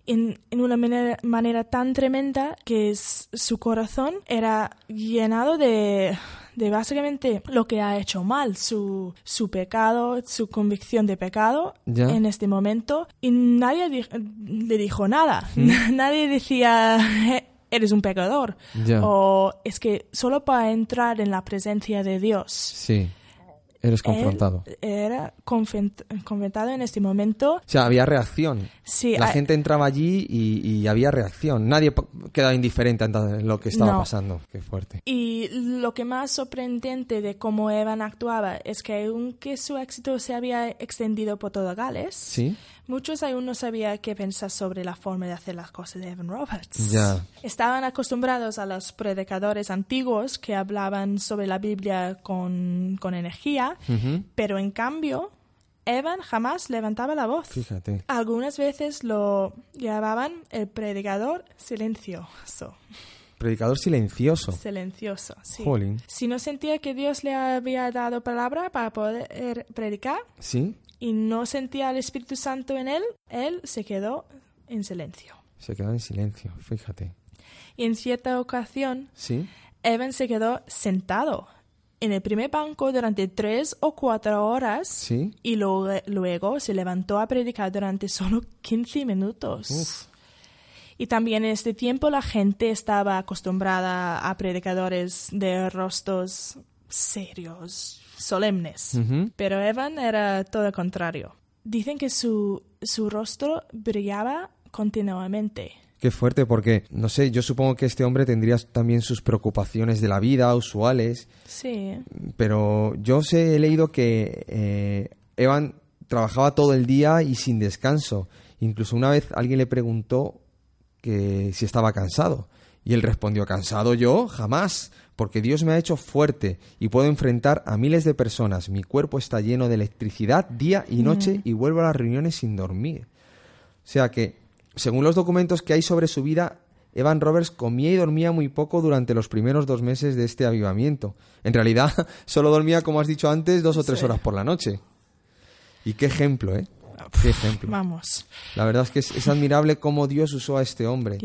en, en una manera, manera tan tremenda que es- su corazón era llenado de, de básicamente lo que ha hecho mal, su, su pecado, su convicción de pecado Ya. en este momento. Y nadie di- le dijo nada. nadie decía, "Eh, eres un pecador. O es que solo para entrar en la presencia de Dios. Sí, eres confrontado. Él era confrontado en este momento. O sea, había reacción. Sí, la gente entraba allí y, y había reacción. Nadie quedaba indiferente ante lo que estaba No. pasando. Qué fuerte. Y lo que más sorprendente de cómo Evan actuaba es que aunque su éxito se había extendido por todo Gales, Sí, muchos aún no sabían qué pensar sobre la forma de hacer las cosas de Evan Roberts. Ya. Estaban acostumbrados a los predicadores antiguos que hablaban sobre la Biblia con, con energía, pero en cambio, Evan jamás levantaba la voz. fíjate. Algunas veces lo llamaban el predicador silencioso. Predicador silencioso. Silencioso, sí. Jolín. Si no sentía que Dios le había dado palabra para poder predicar Sí, y no sentía el Espíritu Santo en él, él se quedó en silencio. se quedó en silencio, fíjate. Y en cierta ocasión, Sí, Evan se quedó sentado en el primer banco durante tres o cuatro horas sí. y lo- luego se levantó a predicar durante solo 15 minutos. Uf. Y también en este tiempo la gente estaba acostumbrada a predicadores de rostros serios, solemnes. Pero Evan era todo lo contrario. Dicen que su, su rostro brillaba continuamente. Qué fuerte, porque, no sé, yo supongo que este hombre tendría también sus preocupaciones de la vida usuales. Sí. Pero yo sé, he leído que eh, Evan trabajaba todo el día y sin descanso. Incluso una vez alguien le preguntó que si estaba cansado. Y él respondió, ¿cansado yo? Jamás, porque Dios me ha hecho fuerte y puedo enfrentar a miles de personas. Mi cuerpo está lleno de electricidad día y noche y vuelvo a las reuniones sin dormir. O sea que según los documentos que hay sobre su vida, Evan Roberts comía y dormía muy poco durante los primeros dos meses de este avivamiento. En realidad, solo dormía, como has dicho antes, dos o tres horas por la noche. Y qué ejemplo, ¿eh? Qué ejemplo. Vamos. La verdad es que es, admirable cómo Dios usó a este hombre.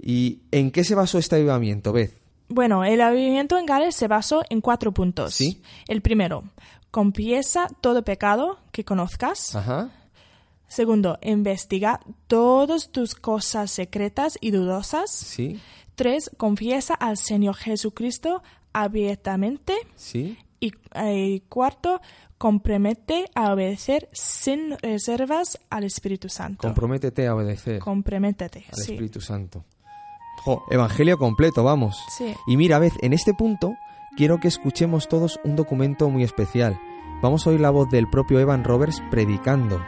¿Y en qué se basó este avivamiento, Beth? Bueno, el avivamiento en Gales se basó en cuatro puntos. ¿Sí? El primero, confiesa todo pecado que conozcas. Ajá. Segundo, investiga todas tus cosas secretas y dudosas. Sí. Tres, confiesa al Señor Jesucristo abiertamente. Sí. Y eh, cuarto, compromete a obedecer sin reservas al Espíritu Santo. Comprométete a obedecer. Comprométete. Al Espíritu Santo. Evangelio completo, vamos. Sí. Y mira, vez, en este punto quiero que escuchemos todos un documento muy especial. Vamos a oír la voz del propio Evan Roberts predicando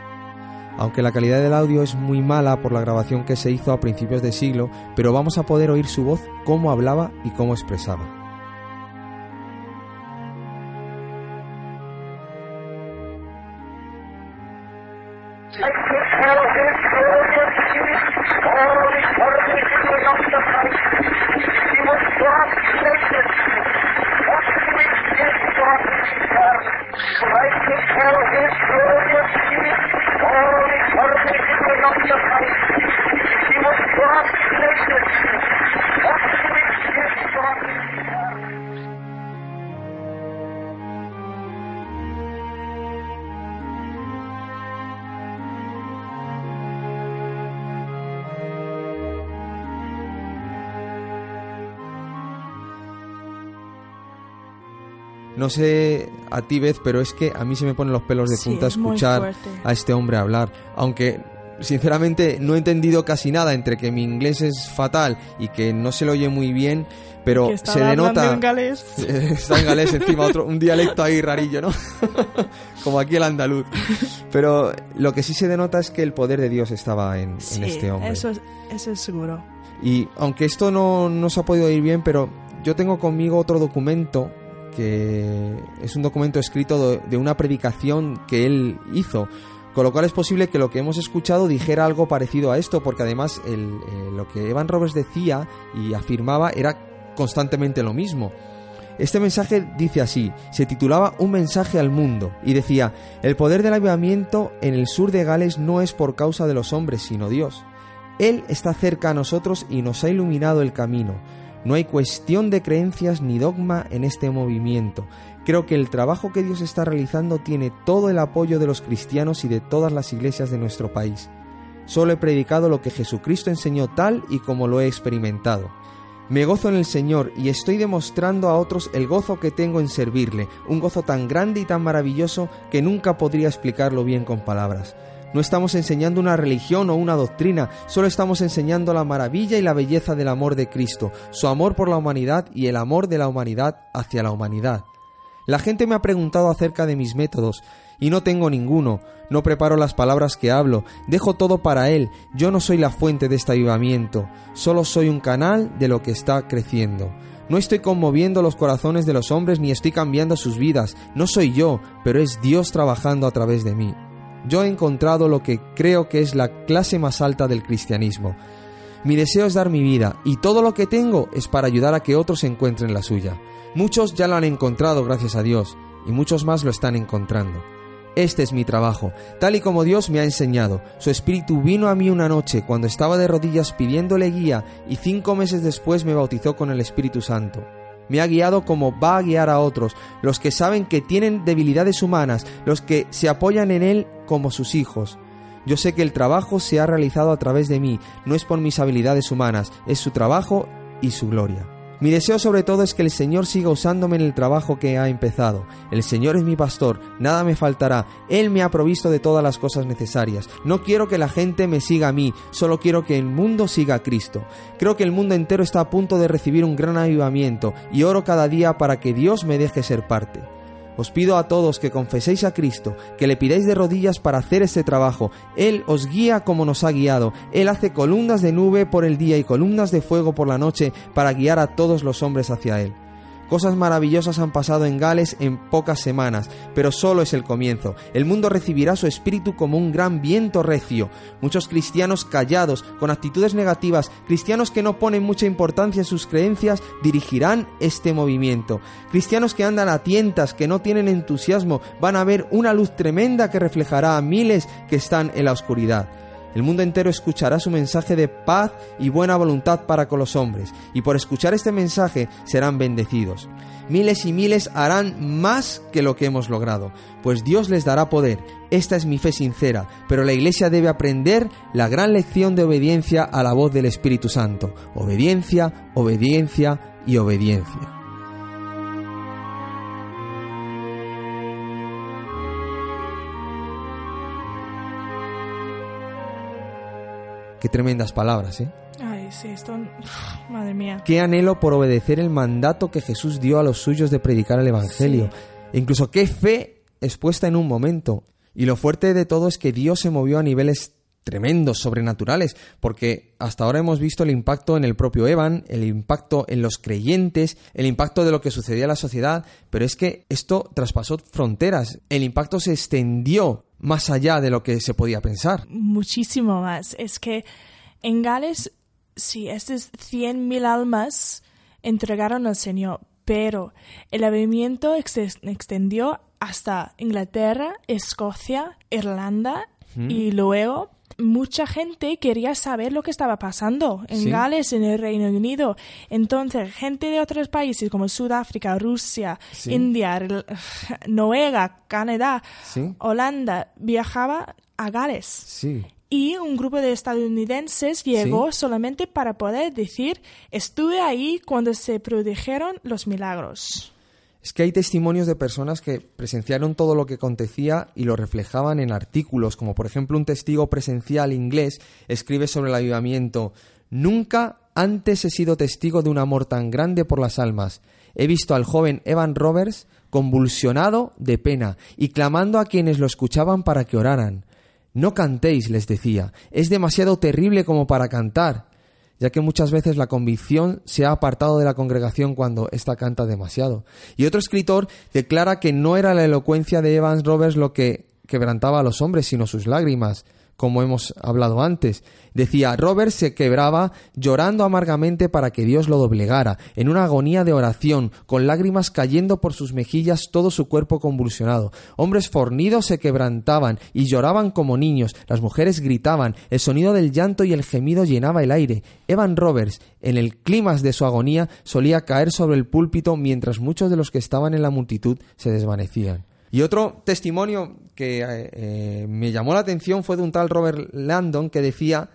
aunque la calidad del audio es muy mala por la grabación que se hizo a principios de siglo, pero vamos a poder oír su voz, cómo hablaba y cómo expresaba. No sé a ti, Beth, pero es que a mí se me ponen los pelos de punta escuchar a este hombre hablar. Aunque, sinceramente, no he entendido casi nada entre que mi inglés es fatal y que no se lo oye muy bien, pero se denota. En galés. Está en galés encima, otro, un dialecto ahí rarillo, ¿no? Como aquí el andaluz. Pero lo que sí se denota es que el poder de Dios estaba en, este hombre. Eso, eso es seguro. Y aunque esto no, no se ha podido ir bien, pero yo tengo conmigo otro documento que es un documento escrito de una predicación que él hizo. Con lo cual es posible que lo que hemos escuchado dijera algo parecido a esto, porque además eh, lo que Evan Roberts decía y afirmaba era constantemente lo mismo. Este mensaje dice así, se titulaba Un mensaje al mundo y decía, el poder del avivamiento en el sur de Gales no es por causa de los hombres, sino Dios. Él está cerca a nosotros y nos ha iluminado el camino. No hay cuestión de creencias ni dogma en este movimiento. Creo que el trabajo que Dios está realizando tiene todo el apoyo de los cristianos y de todas las iglesias de nuestro país. Solo he predicado lo que Jesucristo enseñó tal y como lo he experimentado. Me gozo en el Señor y estoy demostrando a otros el gozo que tengo en servirle, un gozo tan grande y tan maravilloso que nunca podría explicarlo bien con palabras. No estamos enseñando una religión o una doctrina, solo estamos enseñando la maravilla y la belleza del amor de Cristo, su amor por la humanidad y el amor de la humanidad hacia la humanidad. La gente me ha preguntado acerca de mis métodos, y no tengo ninguno, no preparo las palabras que hablo, dejo todo para Él, yo no soy la fuente de este avivamiento, solo soy un canal de lo que está creciendo. No estoy conmoviendo los corazones de los hombres ni estoy cambiando sus vidas, no soy yo, pero es Dios trabajando a través de mí. Yo he encontrado lo que creo que es la clase más alta del cristianismo. Mi deseo es dar mi vida y todo lo que tengo es para ayudar a que otros encuentren la suya. Muchos ya lo han encontrado gracias a Dios y muchos más lo están encontrando. Este es mi trabajo, tal y como Dios me ha enseñado. Su espíritu vino a mí una noche cuando estaba de rodillas pidiéndole guía y cinco meses después me bautizó con el Espíritu Santo me ha guiado como va a guiar a otros, los que saben que tienen debilidades humanas, los que se apoyan en Él como sus hijos. Yo sé que el trabajo se ha realizado a través de mí, no es por mis habilidades humanas, es su trabajo y su gloria. Mi deseo sobre todo es que el Señor siga usándome en el trabajo que ha empezado. El Señor es mi pastor, nada me faltará. Él me ha provisto de todas las cosas necesarias. No quiero que la gente me siga a mí, solo quiero que el mundo siga a Cristo. Creo que el mundo entero está a punto de recibir un gran avivamiento y oro cada día para que Dios me deje ser parte. Os pido a todos que confeséis a Cristo, que le pidáis de rodillas para hacer este trabajo. Él os guía como nos ha guiado. Él hace columnas de nube por el día y columnas de fuego por la noche para guiar a todos los hombres hacia Él. Cosas maravillosas han pasado en Gales en pocas semanas, pero solo es el comienzo. El mundo recibirá su espíritu como un gran viento recio. Muchos cristianos callados, con actitudes negativas, cristianos que no ponen mucha importancia en sus creencias, dirigirán este movimiento. Cristianos que andan a tientas, que no tienen entusiasmo, van a ver una luz tremenda que reflejará a miles que están en la oscuridad. El mundo entero escuchará su mensaje de paz y buena voluntad para con los hombres, y por escuchar este mensaje serán bendecidos. Miles y miles harán más que lo que hemos logrado, pues Dios les dará poder. Esta es mi fe sincera, pero la Iglesia debe aprender la gran lección de obediencia a la voz del Espíritu Santo. Obediencia, obediencia y obediencia. Qué tremendas palabras, ¿eh? Ay, sí, esto... Madre mía. Qué anhelo por obedecer el mandato que Jesús dio a los suyos de predicar el Evangelio. E incluso qué fe expuesta en un momento. Y lo fuerte de todo es que Dios se movió a niveles tremendos, sobrenaturales, porque hasta ahora hemos visto el impacto en el propio Evan, el impacto en los creyentes, el impacto de lo que sucedía en la sociedad, pero es que esto traspasó fronteras, el impacto se extendió más allá de lo que se podía pensar. Muchísimo más. Es que en Gales, sí, estas 100.000 almas entregaron al Señor, pero el avivamiento extendió hasta Inglaterra, Escocia, Irlanda y luego mucha gente quería saber lo que estaba pasando en Gales, en el Reino Unido. Entonces, gente de otros países como Sudáfrica, Rusia, India, Noruega, Canadá, Holanda, viajaba a Gales. Y un grupo de estadounidenses llegó solamente para poder decir, estuve ahí cuando se produjeron los milagros. Es que hay testimonios de personas que presenciaron todo lo que acontecía y lo reflejaban en artículos, como por ejemplo un testigo presencial inglés escribe sobre el avivamiento Nunca antes he sido testigo de un amor tan grande por las almas. He visto al joven Evan Roberts convulsionado de pena y clamando a quienes lo escuchaban para que oraran. No cantéis, les decía, es demasiado terrible como para cantar ya que muchas veces la convicción se ha apartado de la congregación cuando ésta canta demasiado. Y otro escritor declara que no era la elocuencia de Evans Roberts lo que quebrantaba a los hombres, sino sus lágrimas como hemos hablado antes. Decía, Robert se quebraba llorando amargamente para que Dios lo doblegara, en una agonía de oración, con lágrimas cayendo por sus mejillas, todo su cuerpo convulsionado. Hombres fornidos se quebrantaban y lloraban como niños, las mujeres gritaban, el sonido del llanto y el gemido llenaba el aire. Evan Roberts, en el clímax de su agonía, solía caer sobre el púlpito mientras muchos de los que estaban en la multitud se desvanecían. Y otro testimonio que eh, eh, me llamó la atención fue de un tal Robert Landon que decía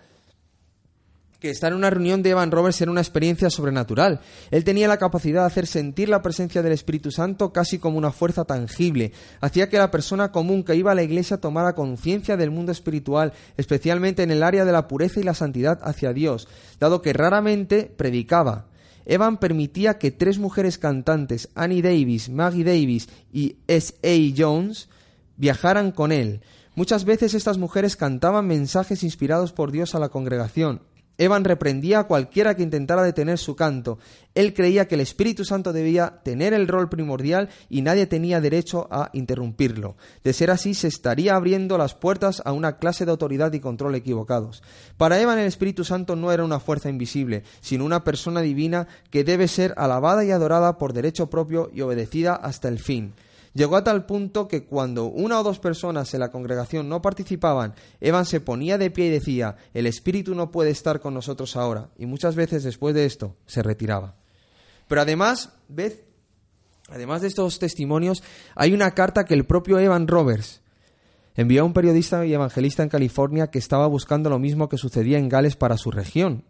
que estar en una reunión de Evan Roberts era una experiencia sobrenatural. Él tenía la capacidad de hacer sentir la presencia del Espíritu Santo casi como una fuerza tangible. Hacía que la persona común que iba a la iglesia tomara conciencia del mundo espiritual, especialmente en el área de la pureza y la santidad hacia Dios, dado que raramente predicaba. Evan permitía que tres mujeres cantantes, Annie Davis, Maggie Davis y S.A. Jones, viajaran con él. Muchas veces estas mujeres cantaban mensajes inspirados por Dios a la congregación. Evan reprendía a cualquiera que intentara detener su canto. Él creía que el Espíritu Santo debía tener el rol primordial y nadie tenía derecho a interrumpirlo. De ser así, se estaría abriendo las puertas a una clase de autoridad y control equivocados. Para Evan el Espíritu Santo no era una fuerza invisible, sino una persona divina que debe ser alabada y adorada por derecho propio y obedecida hasta el fin. Llegó a tal punto que cuando una o dos personas en la congregación no participaban, Evan se ponía de pie y decía, el Espíritu no puede estar con nosotros ahora, y muchas veces después de esto se retiraba. Pero además, ved, además de estos testimonios, hay una carta que el propio Evan Roberts envió a un periodista y evangelista en California que estaba buscando lo mismo que sucedía en Gales para su región.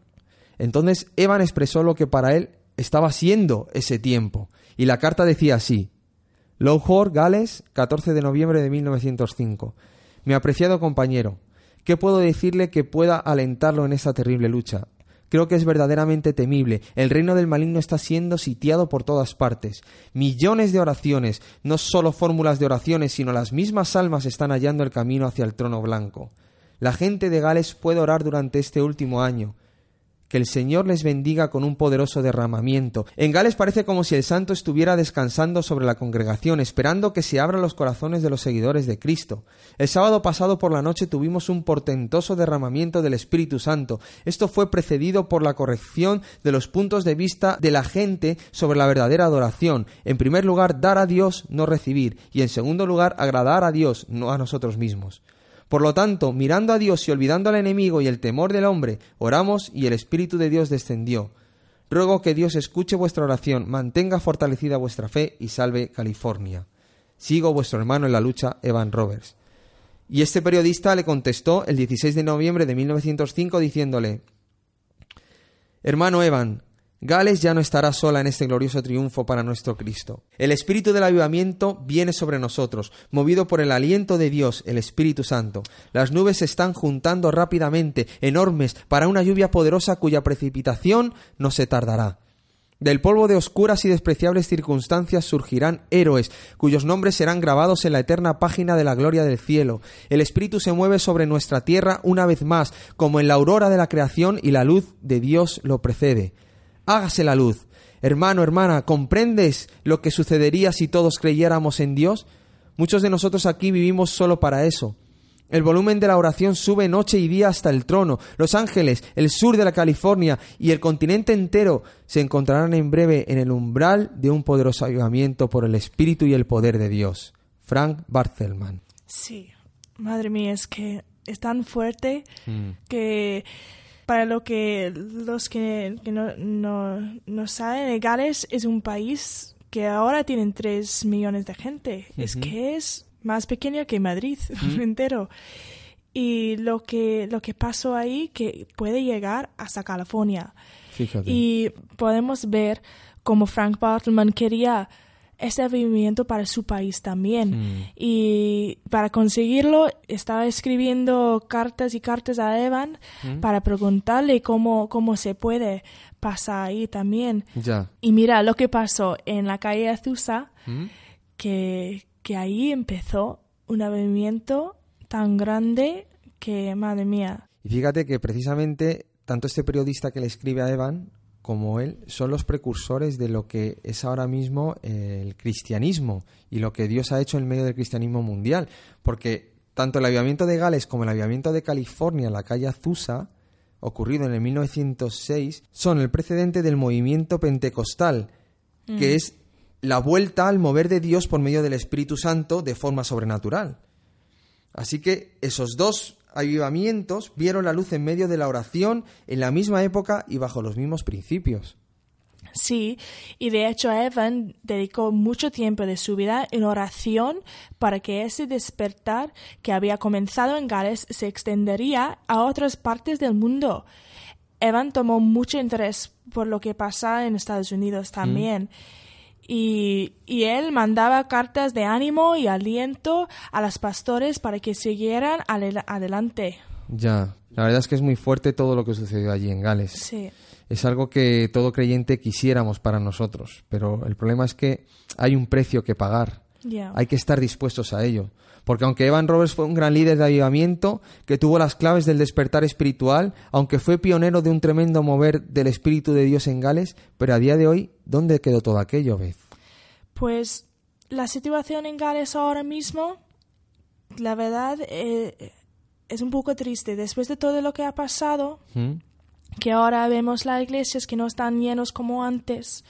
Entonces Evan expresó lo que para él estaba siendo ese tiempo. Y la carta decía así. Lowhor, Gales, 14 de noviembre de 1905. Mi apreciado compañero, ¿qué puedo decirle que pueda alentarlo en esta terrible lucha? Creo que es verdaderamente temible. El reino del maligno está siendo sitiado por todas partes. Millones de oraciones, no solo fórmulas de oraciones, sino las mismas almas están hallando el camino hacia el trono blanco. La gente de Gales puede orar durante este último año. Que el Señor les bendiga con un poderoso derramamiento. En Gales parece como si el santo estuviera descansando sobre la congregación, esperando que se abran los corazones de los seguidores de Cristo. El sábado pasado por la noche tuvimos un portentoso derramamiento del Espíritu Santo. Esto fue precedido por la corrección de los puntos de vista de la gente sobre la verdadera adoración. En primer lugar, dar a Dios, no recibir, y en segundo lugar, agradar a Dios, no a nosotros mismos. Por lo tanto, mirando a Dios y olvidando al enemigo y el temor del hombre, oramos y el Espíritu de Dios descendió. Ruego que Dios escuche vuestra oración, mantenga fortalecida vuestra fe y salve California. Sigo vuestro hermano en la lucha, Evan Roberts. Y este periodista le contestó el 16 de noviembre de 1905 diciéndole Hermano Evan, Gales ya no estará sola en este glorioso triunfo para nuestro Cristo. El espíritu del avivamiento viene sobre nosotros, movido por el aliento de Dios, el Espíritu Santo. Las nubes se están juntando rápidamente, enormes, para una lluvia poderosa cuya precipitación no se tardará. Del polvo de oscuras y despreciables circunstancias surgirán héroes, cuyos nombres serán grabados en la eterna página de la gloria del cielo. El Espíritu se mueve sobre nuestra tierra una vez más, como en la aurora de la creación y la luz de Dios lo precede hágase la luz. Hermano, hermana, ¿comprendes lo que sucedería si todos creyéramos en Dios? Muchos de nosotros aquí vivimos solo para eso. El volumen de la oración sube noche y día hasta el trono. Los ángeles, el sur de la California y el continente entero se encontrarán en breve en el umbral de un poderoso avivamiento por el Espíritu y el poder de Dios. Frank Barthelman. Sí, madre mía, es que es tan fuerte Mm. que para lo que los que, que no, no, no saben, Gales es un país que ahora tienen 3 millones de gente. Es que es más pequeño que Madrid entero. Y lo que, lo que pasó ahí que puede llegar hasta California. Fíjate. Y podemos ver cómo Frank Bartleman quería este movimiento para su país también. Mm. Y para conseguirlo, estaba escribiendo cartas y cartas a Evan Mm. para preguntarle cómo, cómo se puede pasar ahí también. Ya. Y mira lo que pasó en la calle Azusa, ¿Mm? que, que ahí empezó un movimiento tan grande que, madre mía, Y fíjate que precisamente tanto este periodista que le escribe a Evan como él son los precursores de lo que es ahora mismo eh, el cristianismo y lo que Dios ha hecho en medio del cristianismo mundial. Porque tanto el avivamiento de Gales como el avivamiento de California en la calle Azusa, ocurrido en el 1906, son el precedente del movimiento pentecostal, que es la vuelta al mover de Dios por medio del Espíritu Santo de forma sobrenatural. Así que esos dos avivamientos vieron la luz en medio de la oración en la misma época y bajo los mismos principios. Sí, y de hecho Evan dedicó mucho tiempo de su vida en oración para que ese despertar que había comenzado en Gales se extendería a otras partes del mundo. Evan tomó mucho interés por lo que pasa en Estados Unidos también. Y, y él mandaba cartas de ánimo y aliento a los pastores para que siguieran adelante. Ya, la verdad es que es muy fuerte todo lo que sucedió allí en Gales. Sí, Es algo que todo creyente quisiéramos para nosotros, pero el problema es que hay un precio que pagar. ya. Hay que estar dispuestos a ello. Porque aunque Evan Roberts fue un gran líder de avivamiento, que tuvo las claves del despertar espiritual, aunque fue pionero de un tremendo mover del Espíritu de Dios en Gales, pero a día de hoy, ¿dónde quedó todo aquello, Beth? Pues la situación en Gales ahora mismo, la verdad, eh, es un poco triste. Después de todo lo que ha pasado, ¿Mm? que ahora vemos las iglesias que no están llenos como antes,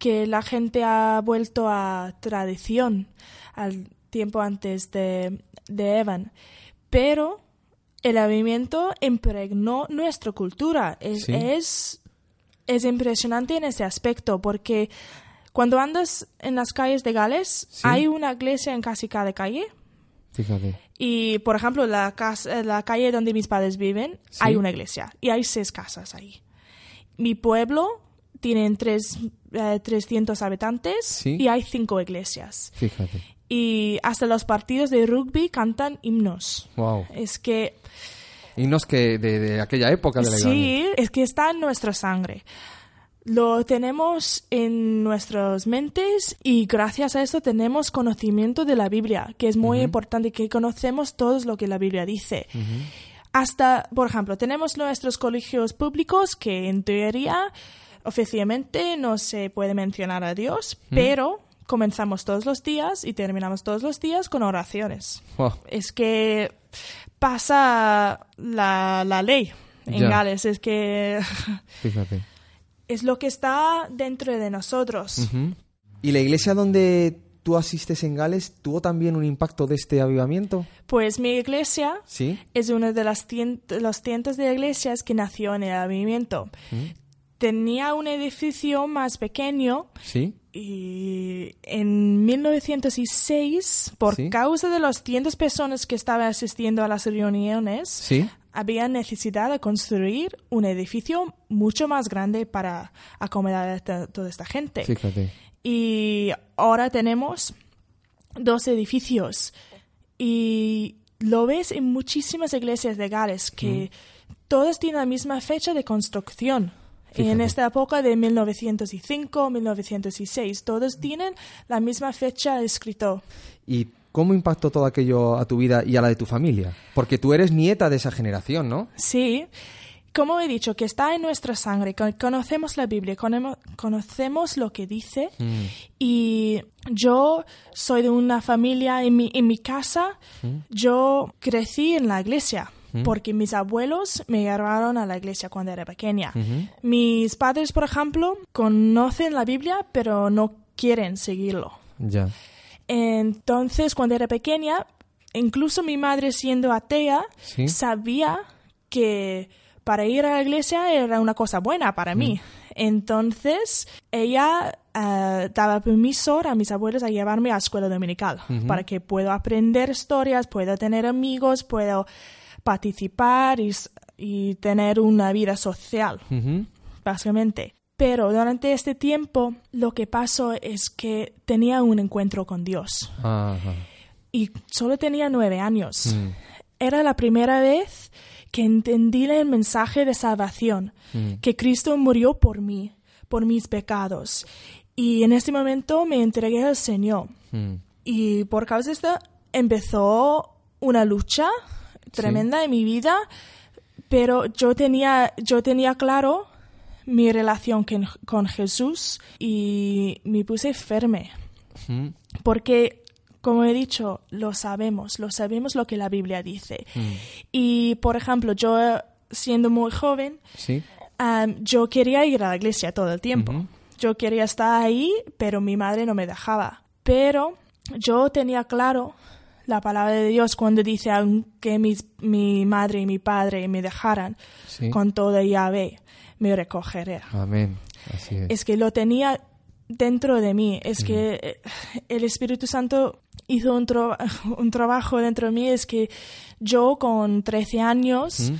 que la gente ha vuelto a tradición al tiempo antes de, de Evan. Pero el avivamiento impregnó nuestra cultura. Es, Sí. es, es impresionante en ese aspecto porque cuando andas en las calles de Gales, Sí. hay una iglesia en casi cada calle. Fíjate. Y, por ejemplo, la, casa, la calle donde mis padres viven, Sí. hay una iglesia y hay seis casas ahí. Mi pueblo tienen tres, eh, 300 habitantes y hay cinco iglesias. Fíjate. Y hasta los partidos de rugby cantan himnos. Wow. Es que Himnos que de, de aquella época de la sí, es que está en nuestra sangre. Lo tenemos en nuestras mentes y gracias a esto tenemos conocimiento de la Biblia, que es muy importante que conocemos todo lo que la Biblia dice. Hasta, por ejemplo, tenemos nuestros colegios públicos que en teoría oficialmente no se puede mencionar a Dios, pero comenzamos todos los días y terminamos todos los días con oraciones. Wow. Es que pasa la, la ley en Ya. Gales, es que Fíjate. es lo que está dentro de nosotros. ¿Y la iglesia donde tú asistes en Gales tuvo también un impacto de este avivamiento? Pues mi iglesia Sí. es una de las los cientos de iglesias que nació en el avivamiento. Tenía un edificio más pequeño Sí. Y en 1906, por Sí. causa de los cientos de personas que estaban asistiendo a las reuniones, Sí. había necesidad de construir un edificio mucho más grande para acomodar a toda esta gente. Fíjate. Y ahora tenemos dos edificios. Y lo ves en muchísimas iglesias de Gales que todas tienen la misma fecha de construcción. En Fíjate. esta época de 1905, 1906, todos tienen la misma fecha escrito. ¿Y cómo impactó todo aquello a tu vida y a la de tu familia? Porque tú eres nieta de esa generación, ¿no? Sí, como he dicho, que está en nuestra sangre, con- conocemos la Biblia, conocemos lo que dice y yo soy de una familia, en mi, en mi casa, yo crecí en la iglesia. Porque mis abuelos me llevaron a la iglesia cuando era pequeña. Mis padres, por ejemplo, conocen la Biblia, pero no quieren seguirlo. Ya. Entonces, cuando era pequeña, incluso mi madre siendo atea, Sí. sabía que para ir a la iglesia era una cosa buena para mí. Entonces, ella eh, daba permiso a mis abuelos a llevarme a la escuela dominical para que pueda aprender historias, pueda tener amigos, puedo participar y, tener una vida social básicamente. Pero durante este tiempo lo que pasó es que tenía un encuentro con Dios y solo tenía nueve años. Mm. Era la primera vez que entendí el mensaje de salvación, Mm. que Cristo murió por mí, por mis pecados. Y en ese momento me entregué al Señor. Mm. Y por causa de esto empezó una lucha tremenda en mi vida, pero yo tenía, yo tenía claro mi relación con, con Jesús y me puse firme. Mm. Porque, como he dicho, lo sabemos, lo sabemos lo que la Biblia dice. Y, por ejemplo, yo, siendo muy joven, Sí. Yo quería ir a la iglesia todo el tiempo. Yo quería estar ahí, pero mi madre no me dejaba. Pero yo tenía claro la palabra de Dios cuando dice, aunque mis- mi madre y mi padre me dejaran, Sí. con toda llave me recogeré. Amén. Así es. Es que lo tenía dentro de mí. Es que eh, el Espíritu Santo hizo un, tro- un trabajo dentro de mí. Es que yo con 13 años,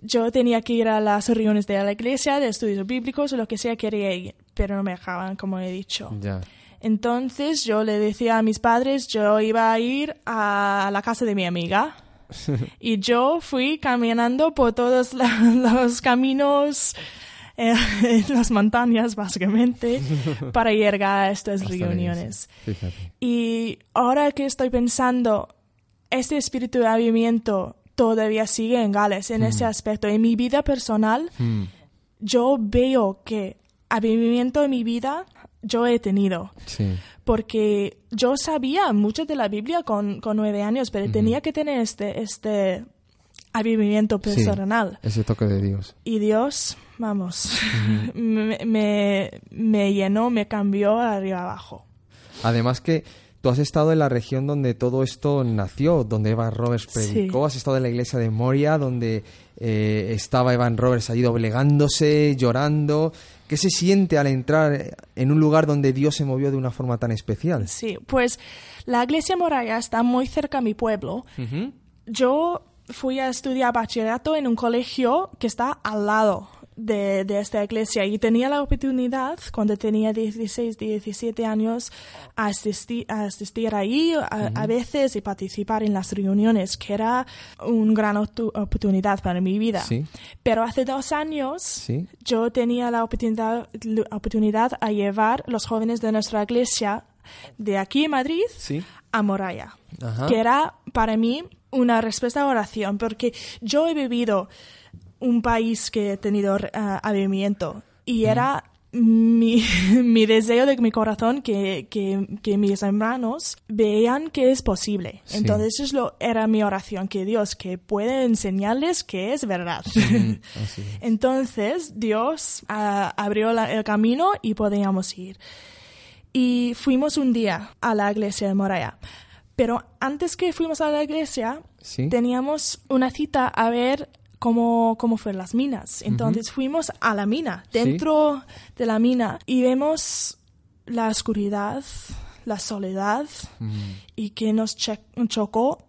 yo tenía que ir a las reuniones de la iglesia, de estudios bíblicos o lo que sea, quería ir, pero no me dejaban, como he dicho. Ya. Entonces yo le decía a mis padres, yo iba a ir a la casa de mi amiga. y yo fui caminando por todos los caminos eh, en las montañas, básicamente, para llegar a estas reuniones. Y ahora que estoy pensando, este espíritu de avivamiento todavía sigue en Gales en ese aspecto. En mi vida personal, Mm. yo veo que avivamiento en mi vida yo he tenido. Sí. Porque yo sabía mucho de la Biblia con, con nueve años, pero tenía que tener este, este avivamiento Sí. personal. Ese toque de Dios. Y Dios, vamos, me, me, me llenó, me cambió arriba abajo. Además que tú has estado en la región donde todo esto nació, donde Evan Roberts predicó, Sí. has estado en la iglesia de Moria, donde eh, estaba Evan Roberts ahí doblegándose, llorando. ¿Qué se siente al entrar en un lugar donde Dios se movió de una forma tan especial? Sí, pues la iglesia Moraya está muy cerca a mi pueblo. Yo fui a estudiar bachillerato en un colegio que está al lado de, de, esta iglesia. Y tenía la oportunidad cuando tenía 16, 17 años a asistir, a asistir ahí a, veces y participar en las reuniones, que era una gran oportunidad para mi vida. Pero hace dos años yo tenía la oportunidad, la oportunidad a llevar los jóvenes de nuestra iglesia de aquí en Madrid a Moraya, que era para mí una respuesta a oración, porque yo he vivido un país que he tenido uh, avivamiento y era mi, mi, deseo de mi corazón que, que, mis hermanos vean que es posible. Entonces eso lo, era mi oración, que Dios que puede enseñarles que es verdad. Entonces Dios uh, abrió el camino y podíamos ir. Y fuimos un día a la iglesia de Moraya. Pero antes que fuimos a la iglesia, teníamos una cita a ver cómo, cómo fueron las minas. Entonces fuimos a la mina, dentro de la mina, y vemos la oscuridad, la soledad, y que nos chocó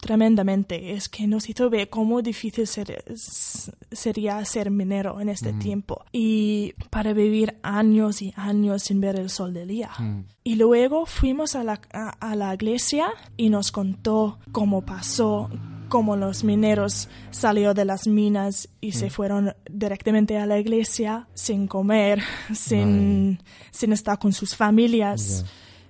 tremendamente. Es que nos hizo ver cómo difícil sería ser minero en este tiempo y para vivir años y años sin ver el sol del día. Y luego fuimos a la, a, la iglesia y nos contó cómo pasó, cómo los mineros salieron de las minas y se fueron directamente a la iglesia sin comer, sin, sin estar con sus familias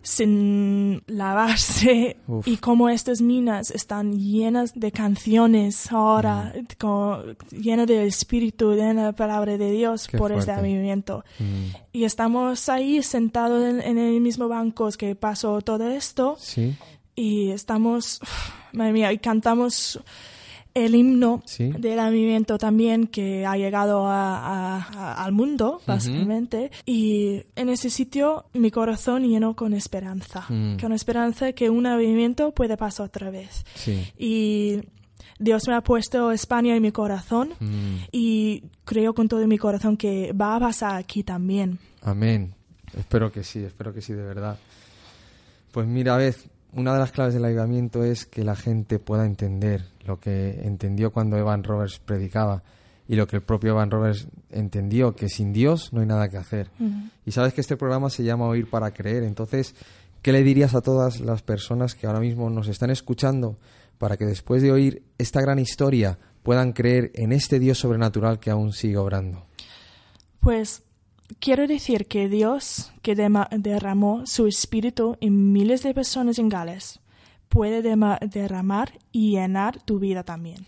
sin lavarse. Y como estas minas están llenas de canciones ahora, mm. llenas de espíritu, de la palabra de Dios por este movimiento. Mm. Y estamos ahí sentados en, el mismo banco que pasó todo esto. Y estamos, madre mía, y cantamos el himno del movimiento también que ha llegado al mundo, básicamente. Y en ese sitio mi corazón llenó con esperanza, mm. con esperanza que un movimiento puede pasar otra vez. Y Dios me ha puesto España en mi corazón mm. y creo con todo mi corazón que va a pasar aquí también. Amén. Espero que sí, espero que sí, de verdad. Pues mira, vez una de las claves del ayudamiento es que la gente pueda entender lo que entendió cuando Evan Roberts predicaba y lo que el propio Evan Roberts entendió, que sin Dios no hay nada que hacer. Y sabes que este programa se llama Oír para Creer. Entonces, ¿qué le dirías a todas las personas que ahora mismo nos están escuchando para que después de oír esta gran historia puedan creer en este Dios sobrenatural que aún sigue obrando? Pues Quiero decir que Dios, que derramó su espíritu en miles de personas en Gales, puede derramar y llenar tu vida también.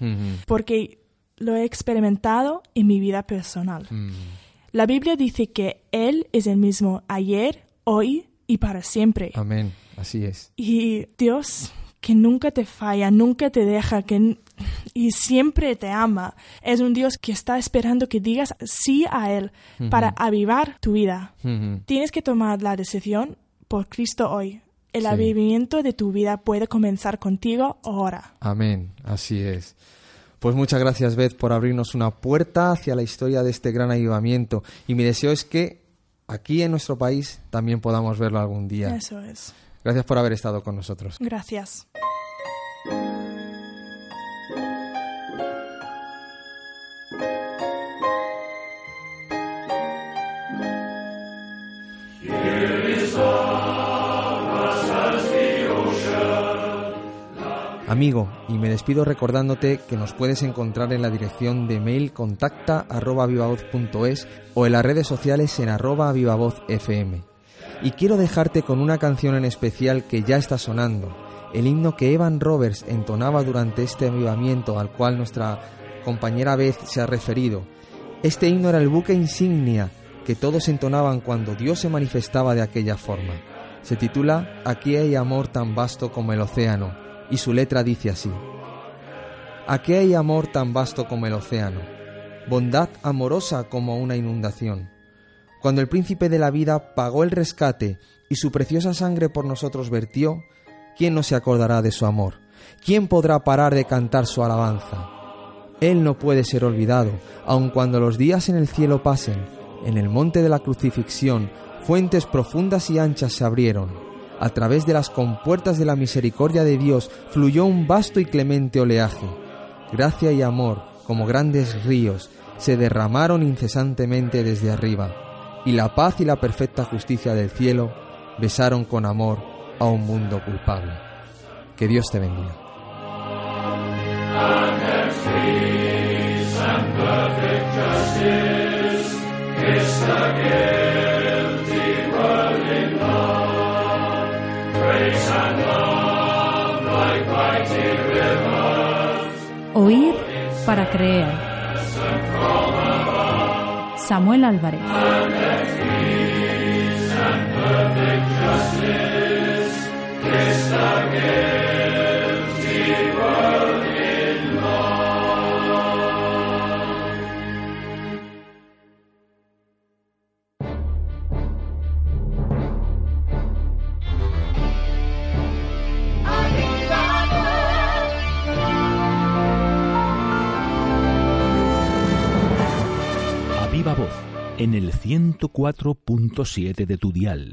Porque lo he experimentado en mi vida personal. La Biblia dice que Él es el mismo ayer, hoy y para siempre. Amén, así es. Y Dios que nunca te falla, nunca te deja, que y siempre te ama. Es un Dios que está esperando que digas sí a Él para avivar tu vida. Tienes que tomar la decisión por Cristo hoy. El avivamiento de tu vida puede comenzar contigo ahora. Amén, así es. Pues muchas gracias, Beth, por abrirnos una puerta hacia la historia de este gran avivamiento. Y mi deseo es que aquí en nuestro país también podamos verlo algún día. Eso es. Gracias por haber estado con nosotros. Gracias. Amigo, y me despido recordándote que nos puedes encontrar en la dirección de mail contacta arroba o en las redes sociales en arroba fm. Y quiero dejarte con una canción en especial que ya está sonando, el himno que Evan Roberts entonaba durante este avivamiento al cual nuestra compañera Beth se ha referido. Este himno era el buque insignia que todos entonaban cuando Dios se manifestaba de aquella forma. Se titula Aquí hay amor tan vasto como el océano y su letra dice así. Aquí hay amor tan vasto como el océano, bondad amorosa como una inundación. Cuando el príncipe de la vida pagó el rescate y su preciosa sangre por nosotros vertió, ¿quién no se acordará de su amor? ¿Quién podrá parar de cantar su alabanza? Él no puede ser olvidado, aun cuando los días en el cielo pasen, en el monte de la crucifixión, fuentes profundas y anchas se abrieron a través de las compuertas de la misericordia de Dios fluyó un vasto y clemente oleaje. Gracia y amor, como grandes ríos, se derramaron incesantemente desde arriba, y la paz y la perfecta justicia del cielo besaron con amor a un mundo culpable. Que Dios te bendiga. Oír para creer. Samuel Álvarez. Viva voz, en el 104.7 de tu dial.